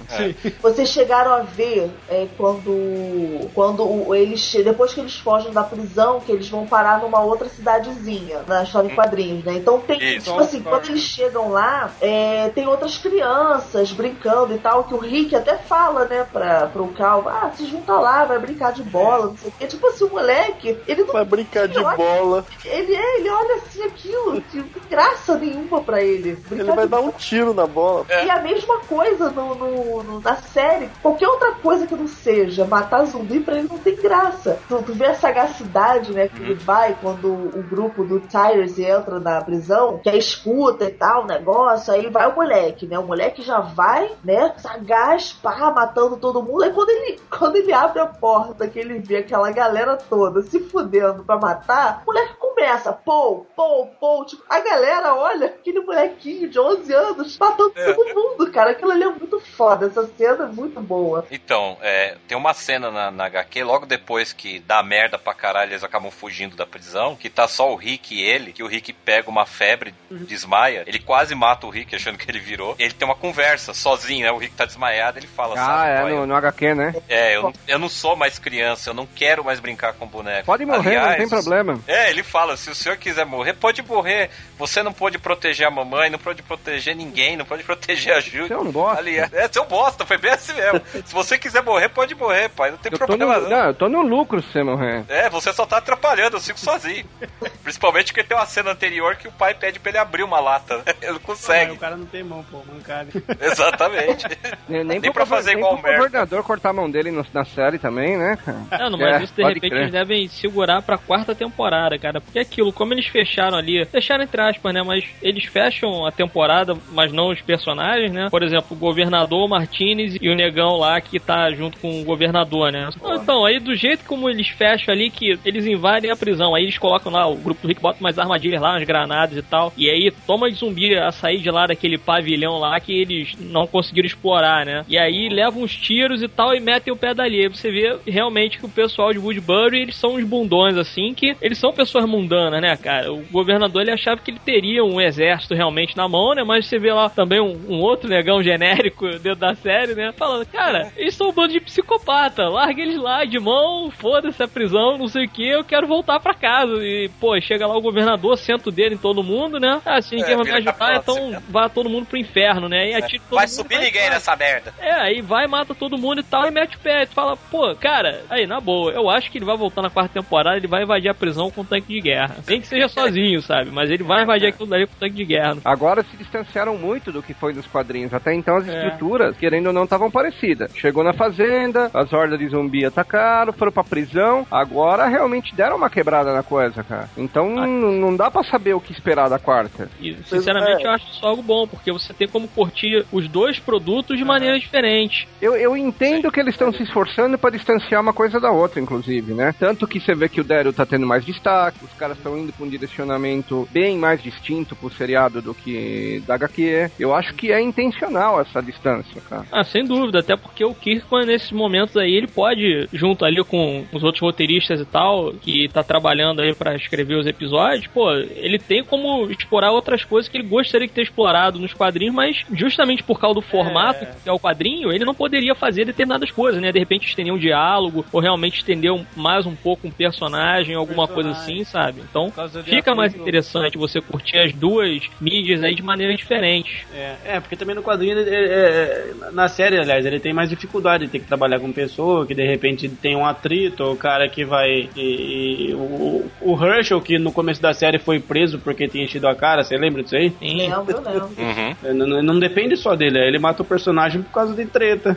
vocês chegaram a ver é, quando, quando eles depois que eles fogem da prisão, que eles vão parar numa outra cidadezinha na história em quadrinhos, né? Então tem, Isso. tipo assim, quando eles chegam lá, é, tem outras crianças brincando e tal, que o Rick até fala, né, pra, pro Cal, ah, se junta lá, vai brincar de bola, não sei o quê. Tipo assim, o moleque, ele não Vai brincar de bola. ele é, ele olha assim aquilo, tipo, graça nenhuma pra ele. Ele Brincar vai dar um tiro na bola. e a mesma coisa no, no- no- na série. Qualquer outra coisa que não seja matar zumbi pra ele não tem graça. Tu, tu vê a sagacidade, né, que ele vai quando o grupo do Tyrese entra na prisão, que é escuta e tal, o negócio, aí vai o moleque, né? O moleque já vai, né, sagaz, pá, matando todo mundo. Aí quando ele, quando ele abre a porta, que ele vê aquela galera toda se fudendo pra matar, o moleque começa, pô, pô, pô, tipo, a galera olha aquele molequinho de 11 anos matando todo mundo, cara. Aquilo ali é muito foda. Essa cena é muito boa. Então, é, tem uma cena na, na HQ, logo depois que dá merda pra caralho, eles acabam fugindo da prisão, que tá só o Rick e ele, que o Rick pega uma febre, desmaia, ele quase mata o Rick achando que ele virou. Ele tem uma conversa sozinho, né? O Rick tá desmaiado, ele fala, Ah, é, pai, no, no HQ, né? É, eu, não- eu não sou mais criança, eu não quero mais brincar com boneco. Pode morrer, não Aliás, tem problema. É, ele fala, se o senhor quiser morrer, pode morrer. Você não pode proteger a mamãe, não pode proteger ninguém, não pode proteger a Ju. Você é um bosta. Aliás, é, seu bosta, foi bem assim mesmo. se você quiser morrer, pode morrer, pai, não tem Eu tô, no, problema não. não, eu tô no lucro se você morrer. É, você só tá atrapalhando, eu fico sozinho. Principalmente porque tem uma cena anterior que o pai pede pra ele abrir uma lata, né? Ele não consegue. o cara não tem mão, pô, mancada. Exatamente. Nem, nem, Nem pra fazer nem igual o Merda. governador cortar a mão dele no- na série também, né, cara? Não, não, mas É, isso de repente crer. eles devem segurar pra quarta temporada, cara. Porque é aquilo, como eles fecharam ali, fecharam entre aspas, né? Mas eles fecham a temporada, mas não os personagens, né? Por exemplo, o governador Martinez e o negão lá que tá junto com o governador, né? Então, aí do jeito como eles fecham ali, que eles invadem a prisão, aí eles colocam lá, o grupo do Rick bota umas armadilhas lá, umas granadas e tal. E aí toma de zumbi a sair de lá daquele pavilhão lá que eles não conseguiram explorar, né? E aí levam uns tiros e tal e metem o pé dali. Aí você vê realmente que o pessoal de Woodbury, eles são uns bundões assim, que eles são pessoas mundanas, né, cara? O governador ele achava que ele teria um exército realmente na mão, né? Mas você vê lá também um, um outro negão genérico dentro da série, né? Falando, cara, eles são um bando de psicopata, larga eles lá de mão, foda-se a prisão, não sei o que, eu quero voltar pra casa. E, pô, chega lá o governador, senta o dedo em todo mundo, né? Ah, se ninguém É, vai me ajudar, então vá todo mundo pro inferno, né? E atira todo Vai mundo, subir vai ninguém embora. nessa merda. É, aí vai, mata todo mundo e tal, e mete o pé. Tu fala, pô, cara, aí, na boa, eu acho que ele vai voltar na quarta temporada, ele vai invadir a prisão com um tanque de guerra. Nem que seja sozinho, sabe? Mas ele vai invadir aquilo dali com um tanque de guerra. Agora se distanciaram muito do que foi dos quadrinhos. Até então as É. estruturas, querendo ou não, estavam parecidas. Chegou na fazenda, as hordas de zumbi atacaram, foram pra prisão. Agora realmente deram uma quebrada na coisa, cara. Então Ah. não dá pra saber o que esperar da quarta. E, sinceramente, é. eu acho isso algo bom, porque você tem como curtir os dois produtos de maneira diferente. Eu, eu entendo que eles estão se esforçando pra distanciar uma coisa da outra, inclusive, né? Tanto que você vê que o Daryl tá tendo mais destaque, os caras estão indo pra um direcionamento bem mais distinto pro seriado do que da HQ. Eu acho que é intencional essa distância, cara. Ah, sem dúvida, até porque o Kirkman, nesses momentos aí, ele pode, junto ali com os outros roteiristas e tal, que tá trabalhando aí pra escrever os episódios, pô, ele tem como explorar outras coisas que ele gostaria de ter explorado nos quadrinhos, mas justamente por causa do formato que é o quadrinho, ele não poderia fazer determinadas coisas, né? De repente estender um diálogo, ou realmente estender mais um pouco um personagem, alguma coisa assim, sabe? Então, fica mais interessante você curtir as duas mídias aí de maneira diferente. É, é, porque também no quadrinho, ele- é, é, na série, aliás, ele tem mais dificuldade de ter que trabalhar com pessoa, que de repente tem um atrito, o cara que vai. E, e o, o Herschel, que no começo da série foi preso porque tinha enchido a cara, você lembra disso aí? Sim. Lembro, eu lembro. Uhum. É, Não, não depende só dele, ele mata o personagem por causa de treta.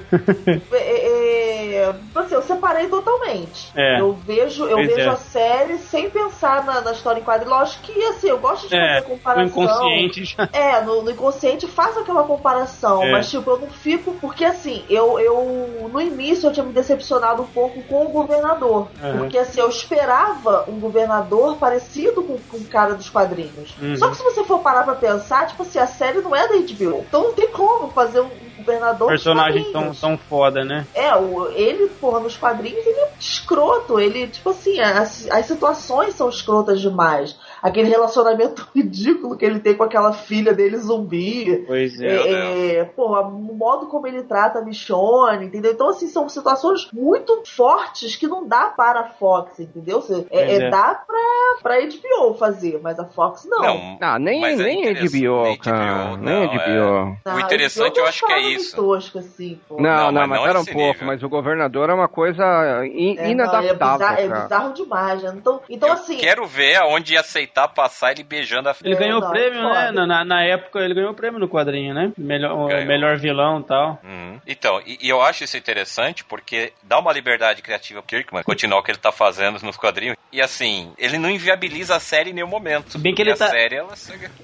É, assim, eu separei totalmente. É. Eu vejo, eu Pois vejo é. a série sem pensar na, na história em quadrinho. Lógico que assim, eu gosto de É, fazer comparação. inconsciente já. É, no, no inconsciente faço aquela comparação, mas tipo, eu não fico. Porque assim, eu, eu no início eu tinha me decepcionado um pouco com o governador. Aham. Porque assim, eu esperava um governador parecido com, com o cara dos quadrinhos. Uhum. Só que se você for parar pra pensar, tipo assim, a série não é da HBO. Então não tem como fazer um governador. Personagem tão, tão foda, né? É, o, ele, porra, nos quadrinhos, ele é escroto. Ele, tipo assim, as, as situações são escrotas demais. Aquele relacionamento ridículo que ele tem com aquela filha dele zumbi. Pois é. É, é, porra, o modo como ele trata a Michonne, entendeu? Então, assim, são situações muito fortes que não dá para a Fox, entendeu? Você- É, é, é. dá pra, pra HBO fazer, mas a Fox não. Não, Ah, nem, Mas é nem interessante, HBO, nem cara. Nem não, HBO. Não, o interessante HBO eu acho que é isso. tosca, assim, pô. Não, não, Não, mas, mas não era um pouco, mas o governador é uma coisa in- É, não, inadaptável, é, bizarro, é bizarro demais, né? Então, então eu assim. quero ver aonde ia aceitar passar ele beijando a Ele É, ganhou o prêmio, foda. né? Na, na- na época ele ganhou o prêmio no quadrinho, né? Melhor, o Ganhou. melhor vilão e tal. Uhum. Então, e, e eu acho isso interessante porque dá uma liberdade criativa pro Kirkman continuar o que ele tá fazendo nos quadrinhos. E assim, ele não inviabiliza a série em nenhum momento. Se bem que ele a tá- série, ela.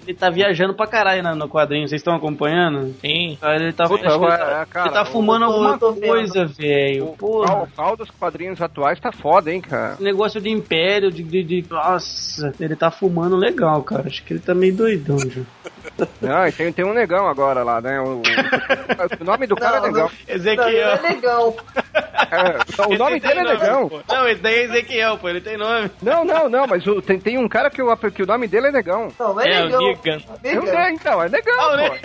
Ele tá viajando pra caralho na- no quadrinho, vocês estão acompanhando? Sim. Ah, Ele tá, ele é, tá, cara, ele tá o- fumando tô- alguma coisa, velho. O pau, o pau dos quadrinhos atuais tá foda, hein, cara. Esse negócio de império, de, de, de- Nossa, ele tá fumando legal, cara. Acho que ele tá meio doidão já. Não, e tem, tem um negão agora lá, né? O, o- o nome do cara Não, é negão. Não, ele Ezequiel. é negão. É, o nome tem dele é nome, negão. pô. Não, esse daí é Ezequiel, pô. Ele tem nome. Não, não, não, mas o- tem, tem um cara que o, que o nome dele é negão. Não, não é, É, negão. Negan. Eu Negan. sei, então, é negão, Ah, pô. né?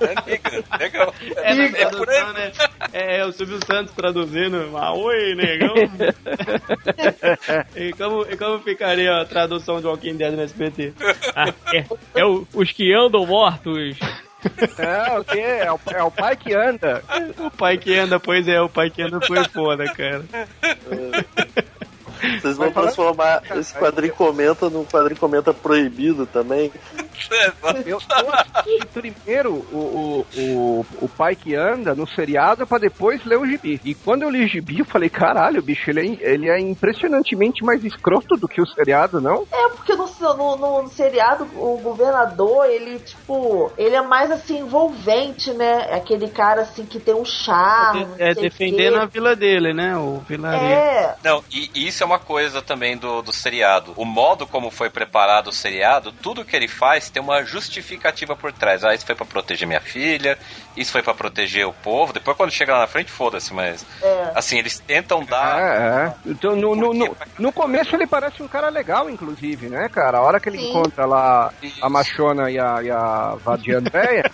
É, legal. É, na É por aí. tradução, né? É, o Silvio Santos traduzindo. Ah, oi, negão. e, como, e como ficaria a tradução de Walking Dead no SBT? Ah, é, é o- os que andam mortos. É, o quê? É o, é o pai que anda. O pai que anda, pois é, o pai que anda foi foda, cara. Vocês vão transformar esse quadrinho comenta num quadrinho comenta proibido também. Eu, assisti primeiro o, o, o, o pai que anda no seriado pra depois ler o gibi. E quando eu li o gibi, eu falei, caralho, bicho, ele é, ele é impressionantemente mais escroto do que o seriado, não? É, porque no, no, no- seriado, o governador, ele, tipo, ele é mais assim, envolvente, né? É aquele cara assim que tem um charme. É sei defendendo a vila dele, né? O vilarejo. É, Não, e e isso é uma coisa também do, do seriado. O modo como foi preparado o seriado, tudo que ele faz tem uma justificativa por trás. Ah, isso foi pra proteger minha filha, isso foi pra proteger o povo. Depois, quando chega lá na frente, foda-se, mas. é. Assim, eles tentam dar. É, é. Então, no, no, no, no começo ele parece um cara legal, inclusive, né, cara? A hora que ele Sim. encontra lá a Machona e a, e a Vadia Andréia,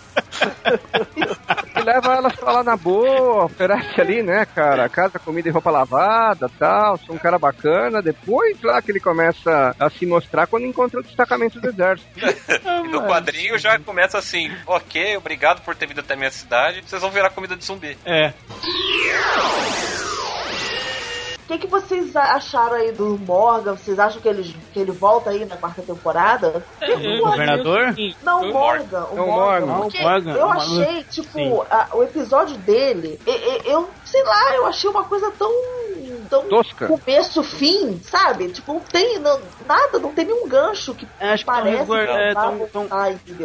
ele leva elas pra lá na boa, oferece ali, né, cara? Casa, comida e roupa lavada tal. Sou um cara bacana. Depois lá que ele começa a se mostrar quando encontra o destacamento do exército. E no quadrinho já começa assim: ok, obrigado por ter vindo até minha cidade, vocês vão virar comida de zumbi. É. que, que vocês acharam aí do Morgan? Vocês acham que ele, que ele volta aí na quarta temporada? É, o governador? Não, O o Morgan. O Não, o Morgan. Morgan. O Morgan, eu o achei, tipo, a- o episódio dele, e- e- eu, sei lá, eu achei uma coisa tão. Tão Tosca. começo, fim, sabe? Tipo, não tem não- nada, não tem nenhum gancho que É, acho parece resguar- é?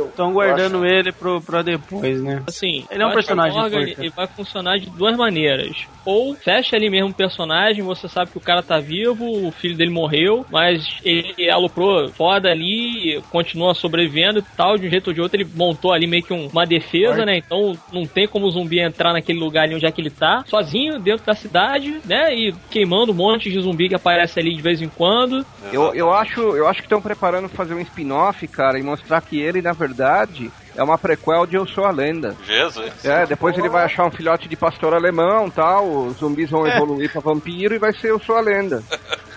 Estão guardando ele pro, pra depois, né? Assim, Ele é um personagem Morgan, ele vai funcionar de duas maneiras. Ou fecha ali mesmo o personagem, você sabe que o cara tá vivo, o filho dele morreu, mas ele aloprou foda ali, continua sobrevivendo e tal, de um jeito ou de outro, ele montou ali meio que um- uma defesa, né? Então não tem como o zumbi entrar naquele lugar ali onde é que ele tá, sozinho dentro da cidade, né? E queimando um monte de zumbi que aparece ali de vez em quando. Eu, eu acho, eu acho que estão preparando fazer um spin-off, cara, e mostrar que ele, na verdade, é uma prequel de Eu Sou a Lenda. Jesus. É, depois ele vai achar um filhote de pastor alemão tal, os zumbis vão evoluir pra vampiro e vai ser Eu Sou a Lenda.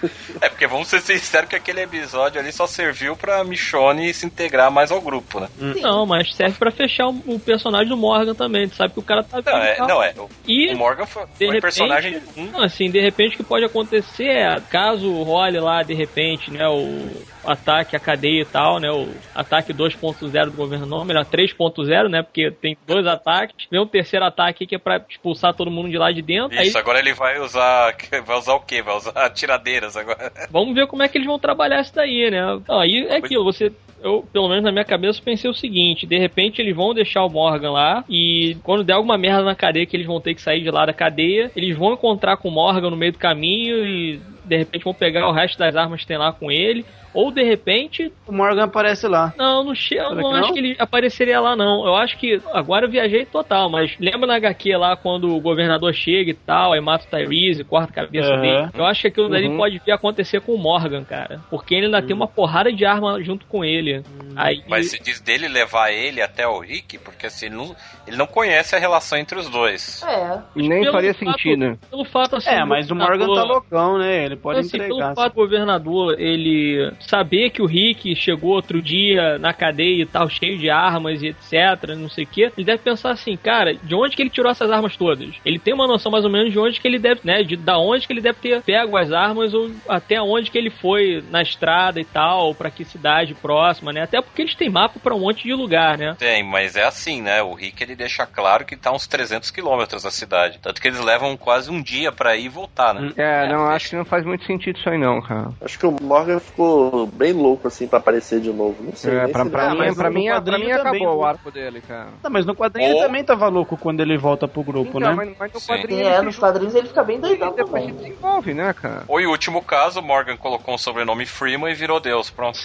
É, porque vamos ser sinceros que aquele episódio ali só serviu pra Michonne se integrar mais ao grupo, né? Não, mas serve pra fechar o, o personagem do Morgan também. Tu sabe que o cara tá Não, é, não, é. O, E o Morgan foi, de foi repente- personagem. Hum, Não, assim, de repente o que pode acontecer é, caso role lá, de repente, né, o ataque à cadeia e tal, né, o ataque 2.0 do governo, não, melhor 3.0, né, porque tem dois ataques, vem um terceiro ataque que é pra expulsar todo mundo de lá de dentro, Isso, aí agora ele vai usar. Vai usar o quê? Vai usar tiradeiras agora. vamos ver como é que eles vão trabalhar isso daí, né. Aí é aquilo, você... Eu, pelo menos na minha cabeça, pensei o seguinte: de repente eles vão deixar o Morgan lá e quando der alguma merda na cadeia que eles vão ter que sair de lá da cadeia, eles vão encontrar com o Morgan no meio do caminho e de repente vão pegar o resto das armas que tem lá com ele. Ou de repente, O Morgan aparece lá. não, não, che- eu não que acho não? que ele apareceria lá, não. Eu acho que agora eu viajei total, mas lembra na HQ lá quando o governador chega e tal, aí mata o Tyrese, corta a cabeça Aham. dele. Eu acho que aquilo dali Uhum. pode vir acontecer com o Morgan, cara. Porque ele ainda tem uma porrada de arma junto com ele. Aí, Mas se diz dele levar ele até o Rick, porque assim, ele não, ele não conhece a relação entre os dois. É. Nem pelo faria fato- sentido. Pelo fato assim. É, mas o Morgan tá loucão, né? Ele pode assim, entregar. pelo fato do governador ele saber que o Rick chegou outro dia na cadeia e tal, cheio de armas e etc, não sei o que, ele deve pensar assim, cara, de onde que ele tirou essas armas todas? Ele tem uma noção mais ou menos de onde que ele deve, né, de da onde que ele deve ter pego as armas ou até onde que ele foi na estrada e tal, pra que cidade próxima, né? Até porque eles têm mapa pra um monte de lugar, né? Tem, mas é assim, né? O Rick ele deixa claro que tá uns 300 quilômetros da cidade. Tanto que eles levam quase um dia pra ir e voltar, né? É, não, acho que não faz muito sentido isso aí não, cara. Acho que o Morgan ficou bem louco assim pra aparecer de novo. Não sei. É, pra, se pra mim, pra mim, pra mim também, acabou o arco dele, cara. Tá, mas no quadrinho ele também tava louco quando ele volta pro grupo, Então, né? mas, mas no Sim. quadrinho É, ele nos quadrinhos ele fica bem doidão ele depois se também. desenvolve, né, cara? Ou em último caso, o Morgan colocou um sobrenome Freeman e virou Deus. Pronto.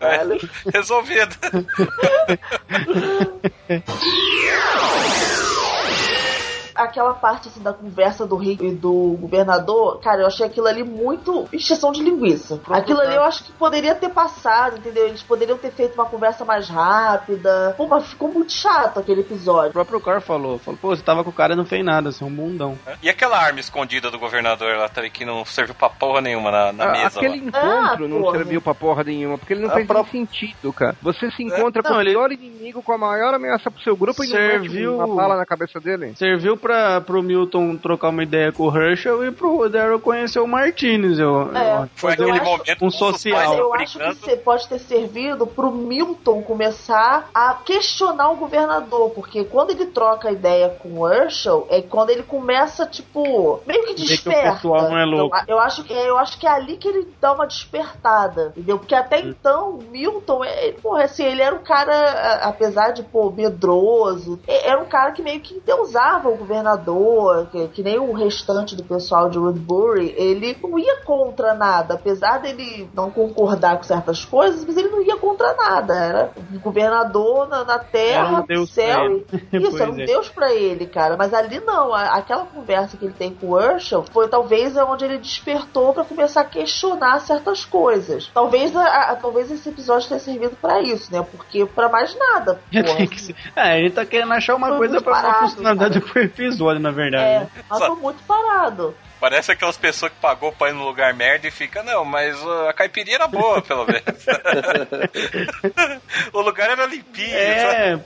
Caralho. Resolvido. Aquela parte assim, da conversa do Rick e do governador, cara, eu achei aquilo ali muito exceção de linguiça. Aquilo ali eu acho que poderia ter passado, entendeu? Eles poderiam ter feito uma conversa mais rápida. Pô, mas ficou muito chato aquele O episódio. próprio Car falou, falou, pô, você tava com o cara e não fez nada, você é um bundão. E aquela arma escondida do governador lá também, que não serviu pra porra nenhuma na, na Ah, mesa Aquele lá. encontro Ah, não porra. serviu pra porra nenhuma, porque ele não A fez nenhum sentido, cara. Você se encontra com Não, o ele- pior inimigo, com a maior ameaça pro seu grupo e não Serviu- mete uma bala na cabeça dele? Serviu pra, pro Milton trocar uma ideia com o Herschel e pro Daryl conhecer o Martinez. Eu, É. eu- Foi Eu aquele acho- momento um que social. Mas eu acho que pode ter servido pro Milton começar a questionar o governador, porque quando ele troca ideia com o Herschel, é quando ele começa, tipo, meio que que desperta. pessoal não é louco. Eu, eu acho que, eu acho que é ali que ele dá uma despertada, entendeu? Porque até então, o Milton, ele, porra, assim, ele era um cara, apesar de, pô, medroso, e- era um cara que meio que endeusava o governador, que, que nem o restante do pessoal de Woodbury, ele não ia contra nada, apesar dele não concordar com certas coisas, mas ele não ia contra nada, era um governador na, na terra, um no céu, e, isso, era um é. deus pra ele, cara, mas ali não, a- aquela conversa que ele tem com o Herschel foi talvez onde ele despertou pra começar a questionar certas coisas. Talvez, a- a- talvez esse episódio tenha servido pra isso, né, porque pra mais nada, porra. Ser- É, ele tá querendo achar uma coisa pra funcionalidade pro episódio, na verdade. É, né? mas tô muito parado. Parece aquelas pessoas que pagou pra ir no lugar merda e fica, não, mas uh, a caipirinha era boa, pelo menos. o lugar era limpinho. É,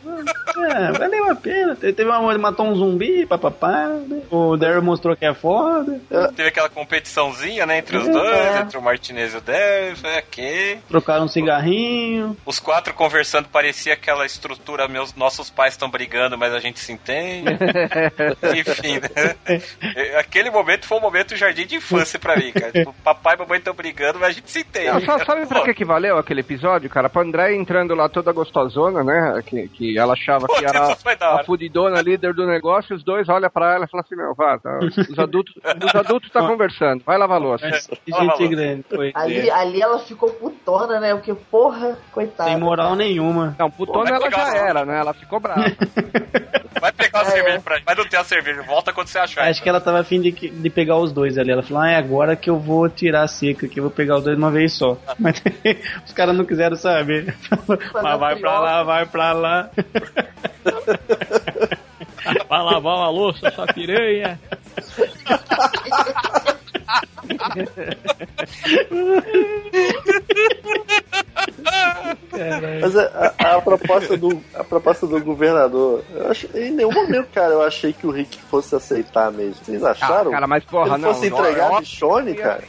é, valeu a pena. Te- Teve uma ele matou um zumbi, papapá. né? O Daryl mostrou que é foda. Teve aquela competiçãozinha, né, entre os É. dois, entre o Martinez e o Daryl, foi ok. Trocaram um cigarrinho. Os quatro conversando, parecia aquela estrutura, meus nossos pais estão brigando, mas a gente se entende. Enfim, né? Aquele momento foi um momento jardim de infância pra mim, cara. Tipo, papai e mamãe estão brigando, mas a gente se entende. Não, só, sabe pra Pô, que, que valeu aquele episódio, cara? Pra André entrando lá toda gostosona, né? Que, que ela achava que Putz, era a fudidona líder do negócio, os dois olham pra ela e falam assim, meu, vá, tá, os adultos os adultos tá conversando, vai lavar a louça. Que Fala, gente grande. Foi. Ali, ali ela ficou putona, né? Porque, porra, coitada. Sem moral nenhuma. Não, putona Vai ela já era, né? Ela ficou brava. Vai pegar a É. cerveja pra Vai não ter a cerveja, volta quando você achar. Acho que ela tava afim de, de pegar os dois ali. Ela falou, ah, é agora que eu vou tirar a seca, que eu vou pegar os dois de uma vez só. Mas os caras não quiseram saber. Mas vai pra lá, vai pra lá. Vai lavar uma louça, sua piranha. Mas a, a- a proposta do, a proposta do governador, eu acho, em nenhum momento, cara, eu achei que o Rick fosse aceitar mesmo. Vocês acharam? Ah, cara, mas porra, Ele não. fosse entregar ó, a Michonne, cara?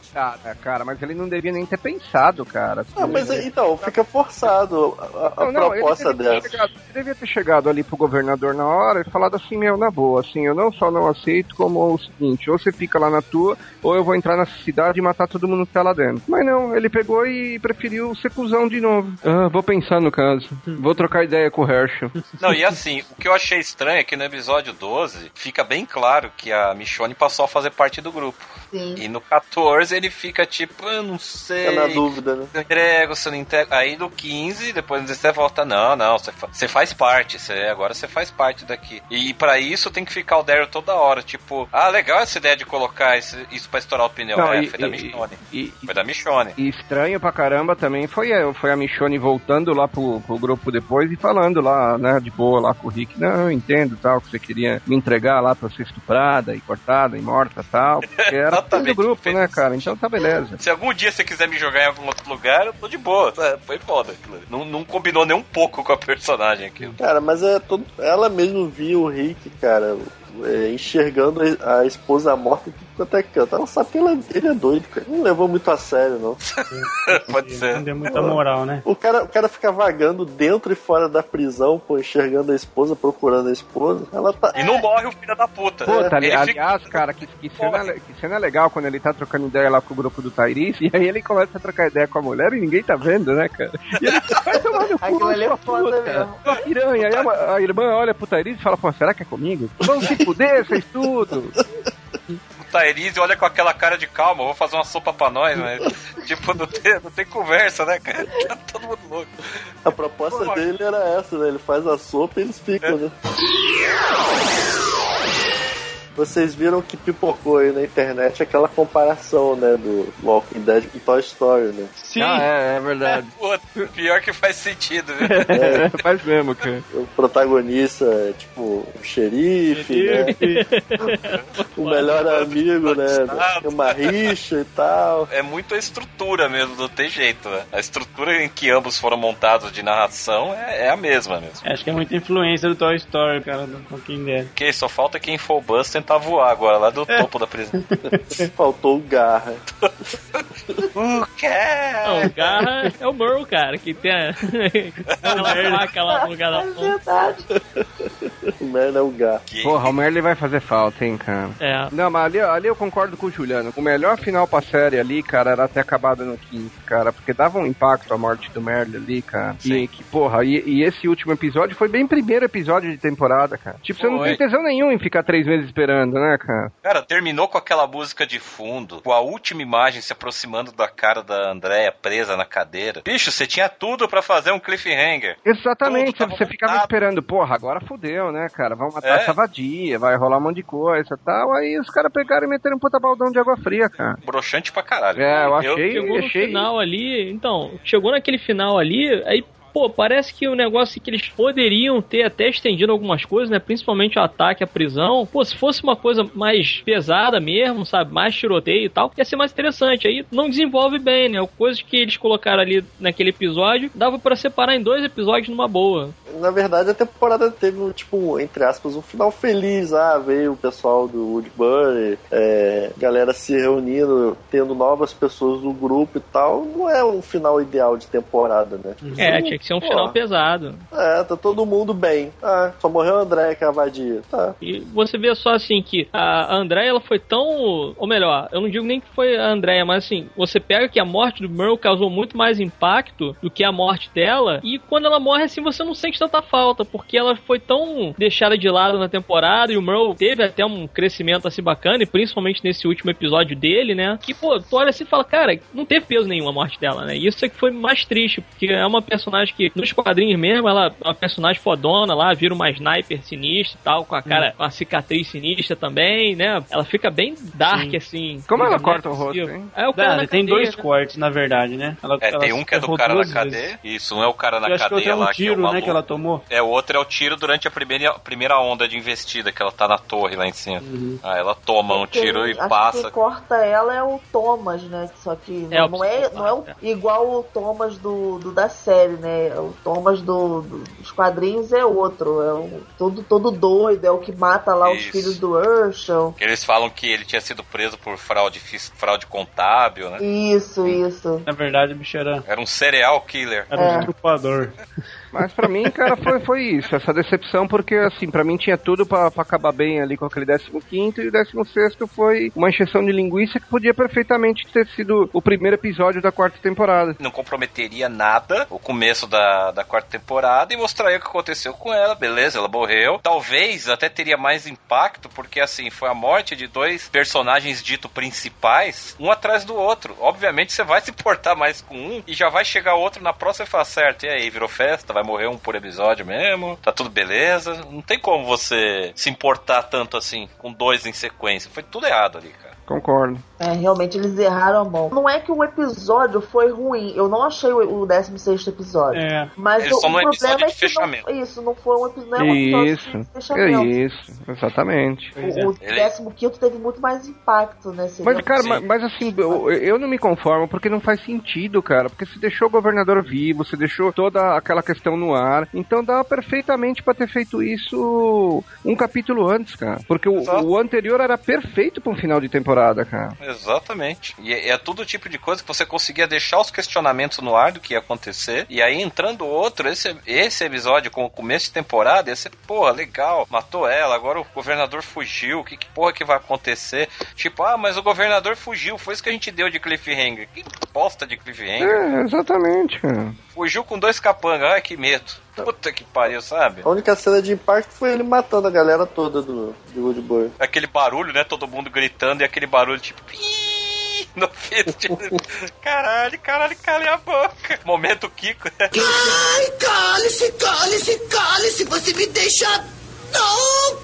cara, mas ele não devia nem ter pensado, cara. Ah, mas então, fica forçado a, a Não, não, ele proposta dessa. chegado, ele devia ter chegado ali pro governador na hora e falado assim, meu, na boa, assim, eu não só não aceito, como o seguinte, ou você fica lá na tua, ou eu vou entrar nessa cidade e matar todo mundo que tá lá dentro. Mas não, ele pegou e preferiu ser cuzão de novo. Ah, vou pensar no caso. Vou trocar ideia com o Herschel. Não, e assim, o que eu achei estranho é que no episódio 12 fica bem claro que a Michonne passou a fazer parte do grupo. Sim. E no 14 ele fica tipo, eu não sei. Fica na dúvida, né? Se eu entrego, se eu não entrego. Aí no 15, depois você volta, não, não, você, fa- você faz parte, você, agora você faz parte daqui. E pra isso tem que ficar o Daryl toda hora, tipo, ah, legal essa ideia de colocar esse- isso pra estourar o pneu. Não, é, e- foi da Michonne. E, Foi da Michonne. E estranho pra caramba também foi, a- foi a Michonne voltando lá pro, pro grupo depois e falando lá, né, de boa lá com o Rick, não, eu entendo tal, que você queria me entregar lá pra ser estuprada e cortada e morta tal, porque era fim do Exatamente, grupo, né, cara, então tá beleza. Se algum dia você quiser me jogar em algum outro lugar, eu tô de boa. É, foi foda. Não, não combinou nem um pouco com a personagem aquilo. Cara, mas é todo... ela mesmo viu o Rick, cara, é, enxergando a esposa morta em tudo quanto é canto. Ela sabe que ela- ele é doido, cara. Não levou muito a sério, não. Pode Não ser. deu muita moral, né? O cara, o cara fica vagando dentro e fora da prisão, pô, enxergando a esposa, procurando a esposa. Ela tá. E não morre o filho da puta. Puta, ali- Ele fica- aliás, cara, que, que, cena, que cena legal quando ele tá trocando ideia lá com o grupo do Tyrese, e aí ele começa a trocar ideia com a mulher e ninguém tá vendo, né, cara? E ele vai tomar no cu, é puta, mesmo. piranha. Aí a, a irmã olha pro Tyrese e fala, pô, será que é comigo? Vamos se fuder, fez tudo. Tyrese olha com aquela cara de calma, vou fazer uma sopa pra nós, mas tipo, não tem, não tem conversa, né, cara? Tá todo mundo louco. A proposta Pô, dele era essa, né? Ele faz a sopa e eles ficam, né? Vocês viram que pipocou aí na internet aquela comparação, né, do Walking Dead com Toy Story, né? Sim. Ah, é, é verdade. Pô, pior que faz sentido, viu? É, faz mesmo, cara. O protagonista é tipo o xerife, né? O melhor amigo, né? Tem uma rixa e tal. É muito a estrutura mesmo, não tem jeito, né? A estrutura em que ambos foram montados de narração é, é a mesma mesmo. Acho que é muita influência do Toy Story, cara, do Walking Dead. Porque só falta quem for o Buzz tentar voar agora lá do topo da prisão. Faltou o garra. o quê? Não, o Garra é o Merle, cara, que tem a... aquela placa lá no lugar da É ponta. verdade. O merda é o garra. Que- Porra, o Merle vai fazer falta, hein, cara. É. Não, mas ali, ali eu concordo com o Juliano. O melhor final pra série ali, cara, era ter acabado no 15, cara. Porque dava um impacto a morte do Merle ali, cara. E que, porra, e, e esse último episódio foi bem primeiro episódio de temporada, cara. Tipo, você não tem tesão nenhum em ficar três meses esperando, né, cara? Cara, terminou com aquela música de fundo, com a última imagem se aproximando da cara da Andréia presa na cadeira. Bicho, você tinha tudo pra fazer um cliffhanger. Exatamente, Tudo você ficava montado. esperando, porra, agora fudeu, né, cara? Vão matar É. essa vadia, vai rolar um monte de coisa e tal. Aí os caras pegaram e meteram um puta baldão de água fria, cara. Broxante pra caralho. É, eu achei- Chegou no achei- final ali, então, chegou naquele final ali, aí pô, parece que o negócio é que eles poderiam ter até estendido algumas coisas, né? Principalmente o ataque à prisão. Pô, se fosse uma coisa mais pesada mesmo, sabe? Mais tiroteio e tal, ia ser mais interessante. Aí não desenvolve bem, né? Coisas que eles colocaram ali naquele episódio, dava para separar em dois episódios numa boa. Na verdade, a temporada teve, um, tipo, entre aspas, um final feliz. Ah, veio o pessoal do Woodbury, é, galera se reunindo, tendo novas pessoas no grupo e tal. Não é um final ideal de temporada, né? É, tinha que ser um Pô. final pesado. É, tá todo mundo bem. Ah, só morreu o André, que é a vadia. Tá. E você vê só assim que a Andréia ela foi tão. Ou melhor, eu não digo nem que foi a Andréia, mas assim, você pega que a morte do Merle causou muito mais impacto do que a morte dela. E quando ela morre, assim, você não sente tanta falta, porque ela foi tão deixada de lado na temporada e o Merle teve até um crescimento assim bacana, e principalmente nesse último episódio dele, né? Que, pô, tu olha assim e fala, cara, não teve peso nenhum a morte dela, né? E isso é que foi mais triste, porque é uma personagem que, nos quadrinhos mesmo, ela é uma personagem fodona lá, vira uma sniper sinistra e tal, com a cara, com a cicatriz sinistra também, né? Ela fica bem dark, Sim. assim. Como ela corta o rosto, hein? É, o cara Dá, tem cadeia, dois né? cortes, na verdade, né? Ela, É, ela tem um que é do cara na duas vezes. cadeia. Isso, um é o cara na Eu que cadeia outro é um lá, que é tiro, o né, que ela tomou. É, o outro é o tiro durante a primeira, primeira onda de investida, que ela tá na torre lá em cima. Uhum. Ah, ela toma um tiro e acho passa. Que corta ela é o Thomas, né? Só que É, não, não é, não é o- igual o Thomas do, do- da série, né? O Thomas do, do- dos quadrinhos é outro. É um, todo, todo doido, é o que mata lá os Isso. filhos do Urshel. Eles falam que ele tinha sido preso por fraude, fis- fraude contábil, né? Isso, isso. Na verdade, o bicho era, Era um serial killer. era um É. estrupador. Mas pra mim, cara, foi, foi isso, essa decepção, porque assim, pra mim tinha tudo pra acabar bem ali com aquele 15 e o 16 foi uma encheção de linguiça que podia perfeitamente ter sido o primeiro episódio da quarta temporada. Não comprometeria nada o começo da, da quarta temporada e mostraria o que aconteceu com ela. Beleza, ela morreu. Talvez até teria mais impacto, porque assim, foi a morte de dois personagens dito principais, um atrás do outro. Obviamente você vai se importar mais com um e já vai chegar outro na próxima e falar, certo, e aí, virou festa, vai morrer um por episódio mesmo, tá tudo beleza. Não tem como você se importar tanto assim com dois em sequência. Foi tudo errado ali, cara. Concordo. É, realmente eles erraram a mão. Não é que o episódio foi ruim. Eu não achei o, o 16 episódio. É. Mas Ele o, só o é episódio problema é que fechamento. não, isso, não foi um, epi- não é um episódio Isso, de é fechamento. isso, exatamente. Pois é. O, o Ele- 15 teve muito mais impacto, né? Mas, cara, mas, mas assim, eu, eu não me conformo porque não faz sentido, cara. Porque você deixou o governador vivo, você deixou toda aquela questão no ar. Então dá perfeitamente pra ter feito isso um capítulo antes, cara. Porque o, o anterior era perfeito pra um final de temporada, cara. Exatamente. E é, é todo tipo de coisa que você conseguia deixar os questionamentos no ar do que ia acontecer. E aí, entrando outro, esse, esse episódio com o começo de temporada, ia ser, porra, legal, matou ela, agora o governador fugiu, que, que porra que vai acontecer? Tipo, ah, mas o governador fugiu, foi isso que a gente deu de cliffhanger. Que bosta de cliffhanger. É, exatamente, cara. Fugiu com dois capangas, ai que medo. Puta que pariu, sabe? A única cena de impacto foi ele matando a galera toda do, de Woodbury. Aquele barulho, né? Todo mundo gritando e aquele barulho tipo. No filho, tipo, caralho, caralho, cala a boca. Momento Kiko, né? Ai, cale-se, cale-se, cale-se, você me deixa. Não!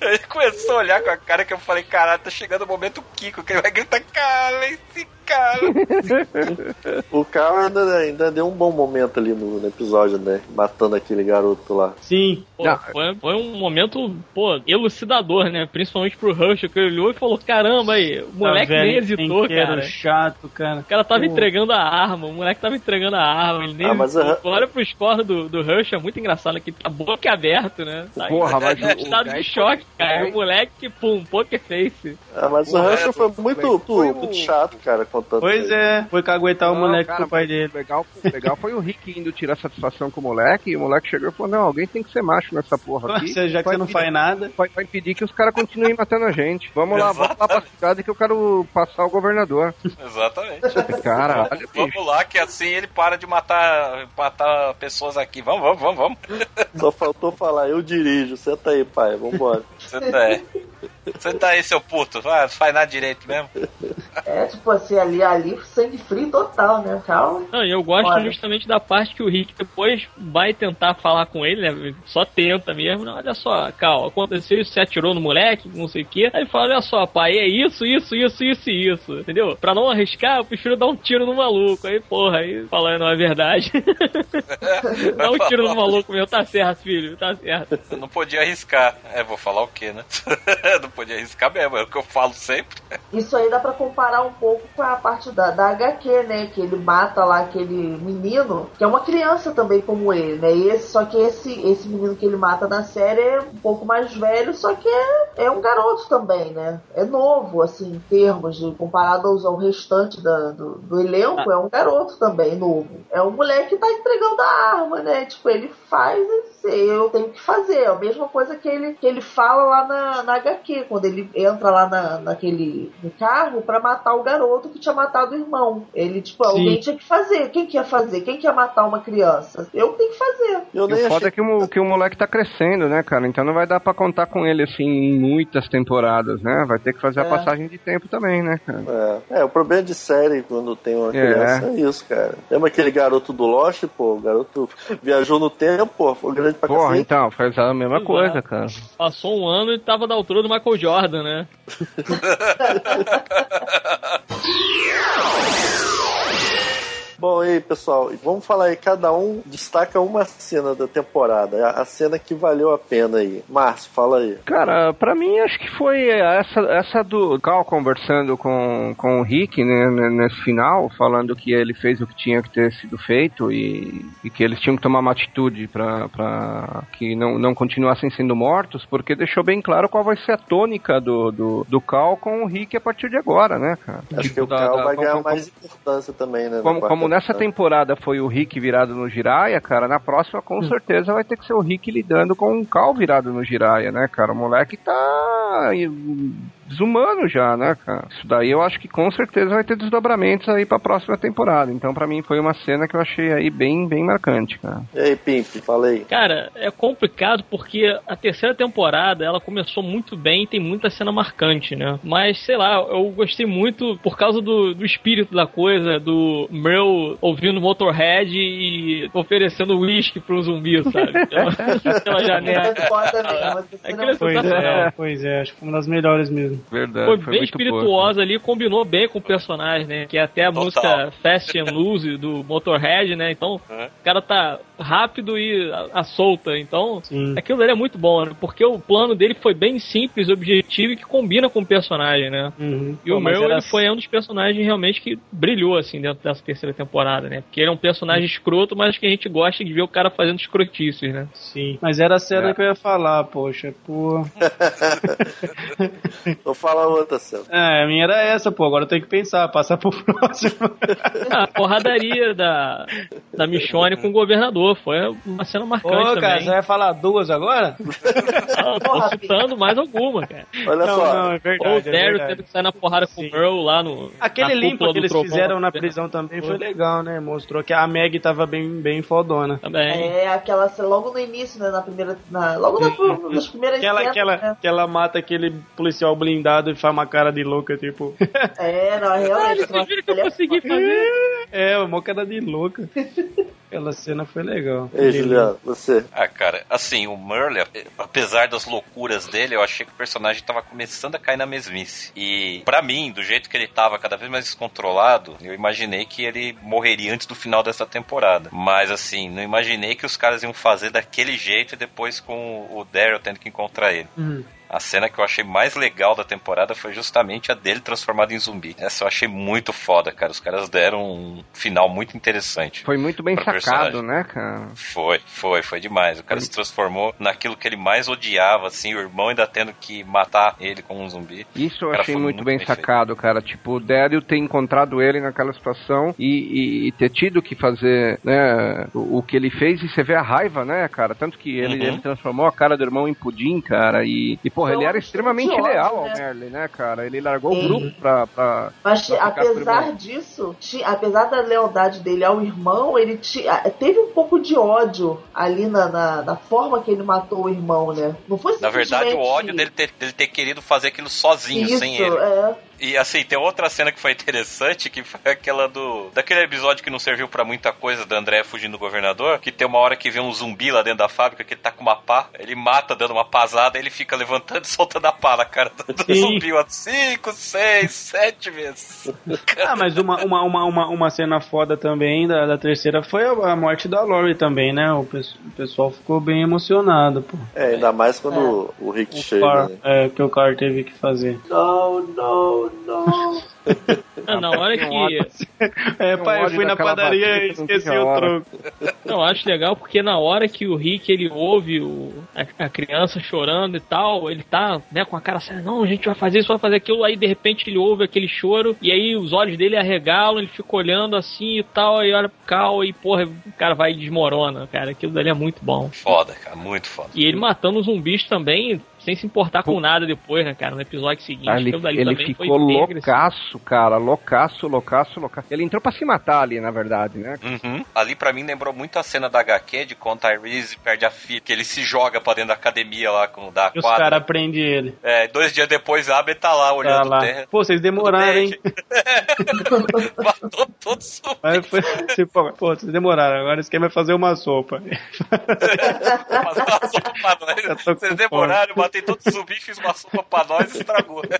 Ele começou a olhar com a cara que eu falei, caralho, tá chegando o momento Kiko, que ele vai gritar, cala-se, cala. O Carl ainda, ainda deu um bom momento ali no, no episódio, né? Matando aquele garoto lá. Sim. Pô, Não. foi, foi um momento, pô, elucidador, né? Principalmente pro Rush, que ele olhou e falou: caramba, aí, o moleque Tá nem hesitou, cara. era chato, cara. O cara tava Pô. entregando a arma, o moleque tava entregando a arma, ele nem Ah, mas hesitou. a- Olha pros cornos do, do Rush, é muito engraçado aqui, tá boca aberto, né? Tá Porra, mas em o- estado de choque, cara. O moleque, pum, poker face. Ah, mas o O Russell foi muito, foi o- muito chato, cara, contando. Pois isso. é, foi caguetar o moleque cara, com o pai dele. Legal, legal foi o Rick indo tirar satisfação com o moleque, e o moleque chegou e falou: Não, alguém tem que ser macho nessa porra aqui. Você, já que Vai você não impedir- faz nada. Vai, vai impedir que os caras continuem matando a gente. Vamos lá, vamos lá pra cidade que eu quero passar o governador. Exatamente. Caralho, bicho. Vamos lá, que assim ele para de matar, matar pessoas aqui. Vamos, vamos, vamos, vamos. Só faltou falar, eu dirijo, senta aí, pai, vambora. Você tá aí. Você tá aí, seu puto. Vai, faz nada direito mesmo. É, tipo assim, ali, ali, sangue frio total, né? Calma. Não, e eu gosto Olha. justamente da parte que o Rick depois vai tentar falar com ele, né? Só tenta mesmo. Não, olha só, Cal, aconteceu isso, você atirou no moleque, não sei o quê. Aí ele fala, olha só, pai, é isso, isso, isso, isso e isso. Entendeu? Pra não arriscar, eu prefiro dar um tiro no maluco. Aí, porra, aí fala, não é verdade. Dá um tiro no maluco meu, tá certo, filho, tá certo. Eu não podia arriscar. É, vou falar o quê, né? Não podia arriscar mesmo, é o que eu falo sempre. Isso aí dá pra comparar um pouco com a parte da, da HQ, né? Que ele mata lá aquele menino, que é uma criança também como ele, né? E esse, só que esse, esse menino que ele mata na série é um pouco mais velho, só que é, é um garoto também, né? É novo, assim, em termos de comparado aos, ao restante da- do, do elenco, é um garoto também novo. É um moleque que tá entregando a arma, né? Tipo, ele faz e eu tenho que fazer. É a mesma coisa que ele, que ele fala lá na, na HQ, quando ele entra lá na, naquele no carro pra matar o garoto que tinha matado o irmão. Ele, tipo, alguém tinha que fazer. Quem que ia fazer? Quem que ia matar uma criança? Eu tenho que fazer. Eu E o foda achei é que o, que o moleque tá crescendo, né, cara? Então não vai dar pra contar com ele, assim, em muitas temporadas, né? Vai ter que fazer a É. passagem de tempo também, né, cara? É, é, o problema de série quando tem uma É. criança é, isso, cara. Lembra aquele garoto do Lost, pô? O garoto viajou no tempo, pô, foi grande pra Porra, cacete. então, faz a mesma Exato. coisa, cara. Passou um ano e tava da altura do Michael Jordan, né? Bom, e aí, pessoal, vamos falar aí, cada um destaca uma cena da temporada, a cena que valeu a pena aí. Márcio, fala aí. Cara, pra mim acho que foi essa, essa do Cal conversando com, com o Rick né, né, nesse final, falando que ele fez o que tinha que ter sido feito e, e que eles tinham que tomar uma atitude pra, pra que não, não continuassem sendo mortos, porque deixou bem claro qual vai ser a tônica do, do, do Cal com o Rick a partir de agora, né, cara? Acho Tipo, que o da- Cal da- vai como- ganhar como- mais importância também, né? como, como nessa temporada. temporada foi o Rick virado no Jiraya, cara, na próxima com certeza vai ter que ser o Rick lidando com um Cal virado no Jiraya, né, cara? O moleque tá hum, desumano já, né, cara? Isso daí eu acho que com certeza vai ter desdobramentos aí pra próxima temporada. Então, pra mim, foi uma cena que eu achei aí bem, bem marcante, cara. E aí, Pimp, fala aí. Cara, é complicado porque a terceira temporada ela começou muito bem e tem muita cena marcante, né? Mas sei lá, eu gostei muito por causa do, do espírito da coisa, do Merle ouvindo Motorhead e oferecendo uísque pro zumbi, sabe? Pela, pela janela. É foda mesmo. essa cena Aquilo é Pois sensacional. é, pois é, acho que foi uma das melhores mesmo. Verdade. Foi, foi bem espirituosa ali, combinou bem com o personagem, né? Que é até a Total. música Fast and Loose do Motorhead, né? Então, Uhum. o cara tá rápido e a, a solta. Então, Sim. aquilo dele é muito bom, né? Porque o plano dele foi bem simples, objetivo e que combina com o personagem, né? Uhum. E Pô, o Meryl era- ele foi um dos personagens realmente que brilhou, assim, dentro dessa terceira temporada, né? Porque ele é um personagem escroto, mas que a gente gosta de ver o cara fazendo escrotices, né? Sim. Mas era a cena É. que eu ia falar, poxa, pô. Então fala outra cena. É, a minha era essa, pô. Agora eu tenho que pensar, passar pro próximo. A porradaria da, da Michonne com o governador. Foi uma cena marcante Ô, cara, também. você vai falar duas agora? Ah, tô citando mais alguma, cara. Olha não, só. não, é Ou o verdade. é Daryl verdade. teve que sair na porrada com Sim. o Merle lá no. Aquele limpo que eles trovão fizeram na prisão também foi legal, né? Mostrou que a Meg tava bem, bem fodona. Também. É aquela cena logo no início, né? Na primeira. Na, logo na, nas primeiras Que ela, cenas, que, ela, né? que ela mata aquele policial blindado e faz uma cara de louca, tipo. É, não, realmente. Vocês viram que eu é consegui fazer? É, uma cara de louca. Aquela cena foi legal. Ei, Juliano, você. Ah, cara, assim, o Merle, apesar das loucuras dele, eu achei que o personagem tava começando a cair na mesmice. E, pra mim, do jeito que ele tava cada vez mais descontrolado, eu imaginei que ele morreria antes do final dessa temporada. Mas, assim, não imaginei que os caras iam fazer daquele jeito e depois com o Daryl tendo que encontrar ele. Uhum. A cena que eu achei mais legal da temporada foi justamente a dele transformado em zumbi. Essa eu achei muito foda, cara. Os caras deram um final muito interessante. Foi muito bem sacado, personagem. né, cara? Foi, foi, foi demais. O cara se transformou naquilo que ele mais odiava, assim, o irmão ainda tendo que matar ele como um zumbi. Isso eu achei foi muito, muito bem bem feito. sacado, cara. Tipo, o Daryl ter encontrado ele naquela situação e, e- e ter tido que fazer, né, o, o que ele fez e você vê a raiva, né, cara? Tanto que ele, Uhum. ele transformou a cara do irmão em pudim, cara, e, e porra, ele era extremamente leal ao né? Merlin, né, cara? Ele largou o grupo pra... pra Mas pra apesar disso, ti- apesar da lealdade dele ao irmão, ele ti- teve um pouco de ódio ali na, na, na forma que ele matou o irmão, né? Não foi Na verdade, o ódio dele ter, dele ter querido fazer aquilo sozinho, Isso, sem ele. é. E assim, tem outra cena que foi interessante, que foi aquela do. Daquele episódio que não serviu pra muita coisa do André fugindo do governador, que tem uma hora que vem um zumbi lá dentro da fábrica, que ele tá com uma pá, ele mata dando uma pasada, ele fica levantando e soltando a pá na cara do, do zumbi, ó, cinco, seis, sete vezes. Ah, mas uma, uma, uma, uma, uma cena foda também da, da terceira foi a, a morte da Lori também, né? O, pes- o pessoal ficou bem emocionado, pô. É, ainda mais quando o Rick O chega. Car, né? é, que o Car teve que fazer. Não, não, não. Ah, na hora que. É, pai, eu fui na padaria e esqueci o troco. Não, eu acho legal porque na hora que o Rick ele ouve o, a, a criança chorando e tal, ele tá né, com a cara séria, não, a gente vai fazer isso, vai fazer aquilo, aí de repente ele ouve aquele choro e aí os olhos dele arregalam, ele fica olhando assim e tal, aí olha pro Cal e porra, o cara vai e desmorona, cara, aquilo dali é muito bom. Foda, cara, muito foda. E ele matando os zumbis também, sem se importar com nada depois, né, cara, no episódio seguinte. Ah, ele ele ficou loucaço, cara. Loucaço, loucaço, loucaço. Ele entrou pra se matar ali, na verdade, né? Uhum. Ali pra mim lembrou muito a cena da HQ de quando Tyrese perde a filha, que ele se joga pra dentro da academia lá com da E os quadra. caras prendem ele. É, dois dias depois abre e tá lá Tá olhando lá. o terra. Pô, vocês demoraram, hein? Matou todos os Aí foi tipo, pô, vocês demoraram, agora esse vai fazer uma sopa. Fazer uma sopa com Vocês demoraram, matei todos os zumbis, fiz uma sopa pra nós e estragou.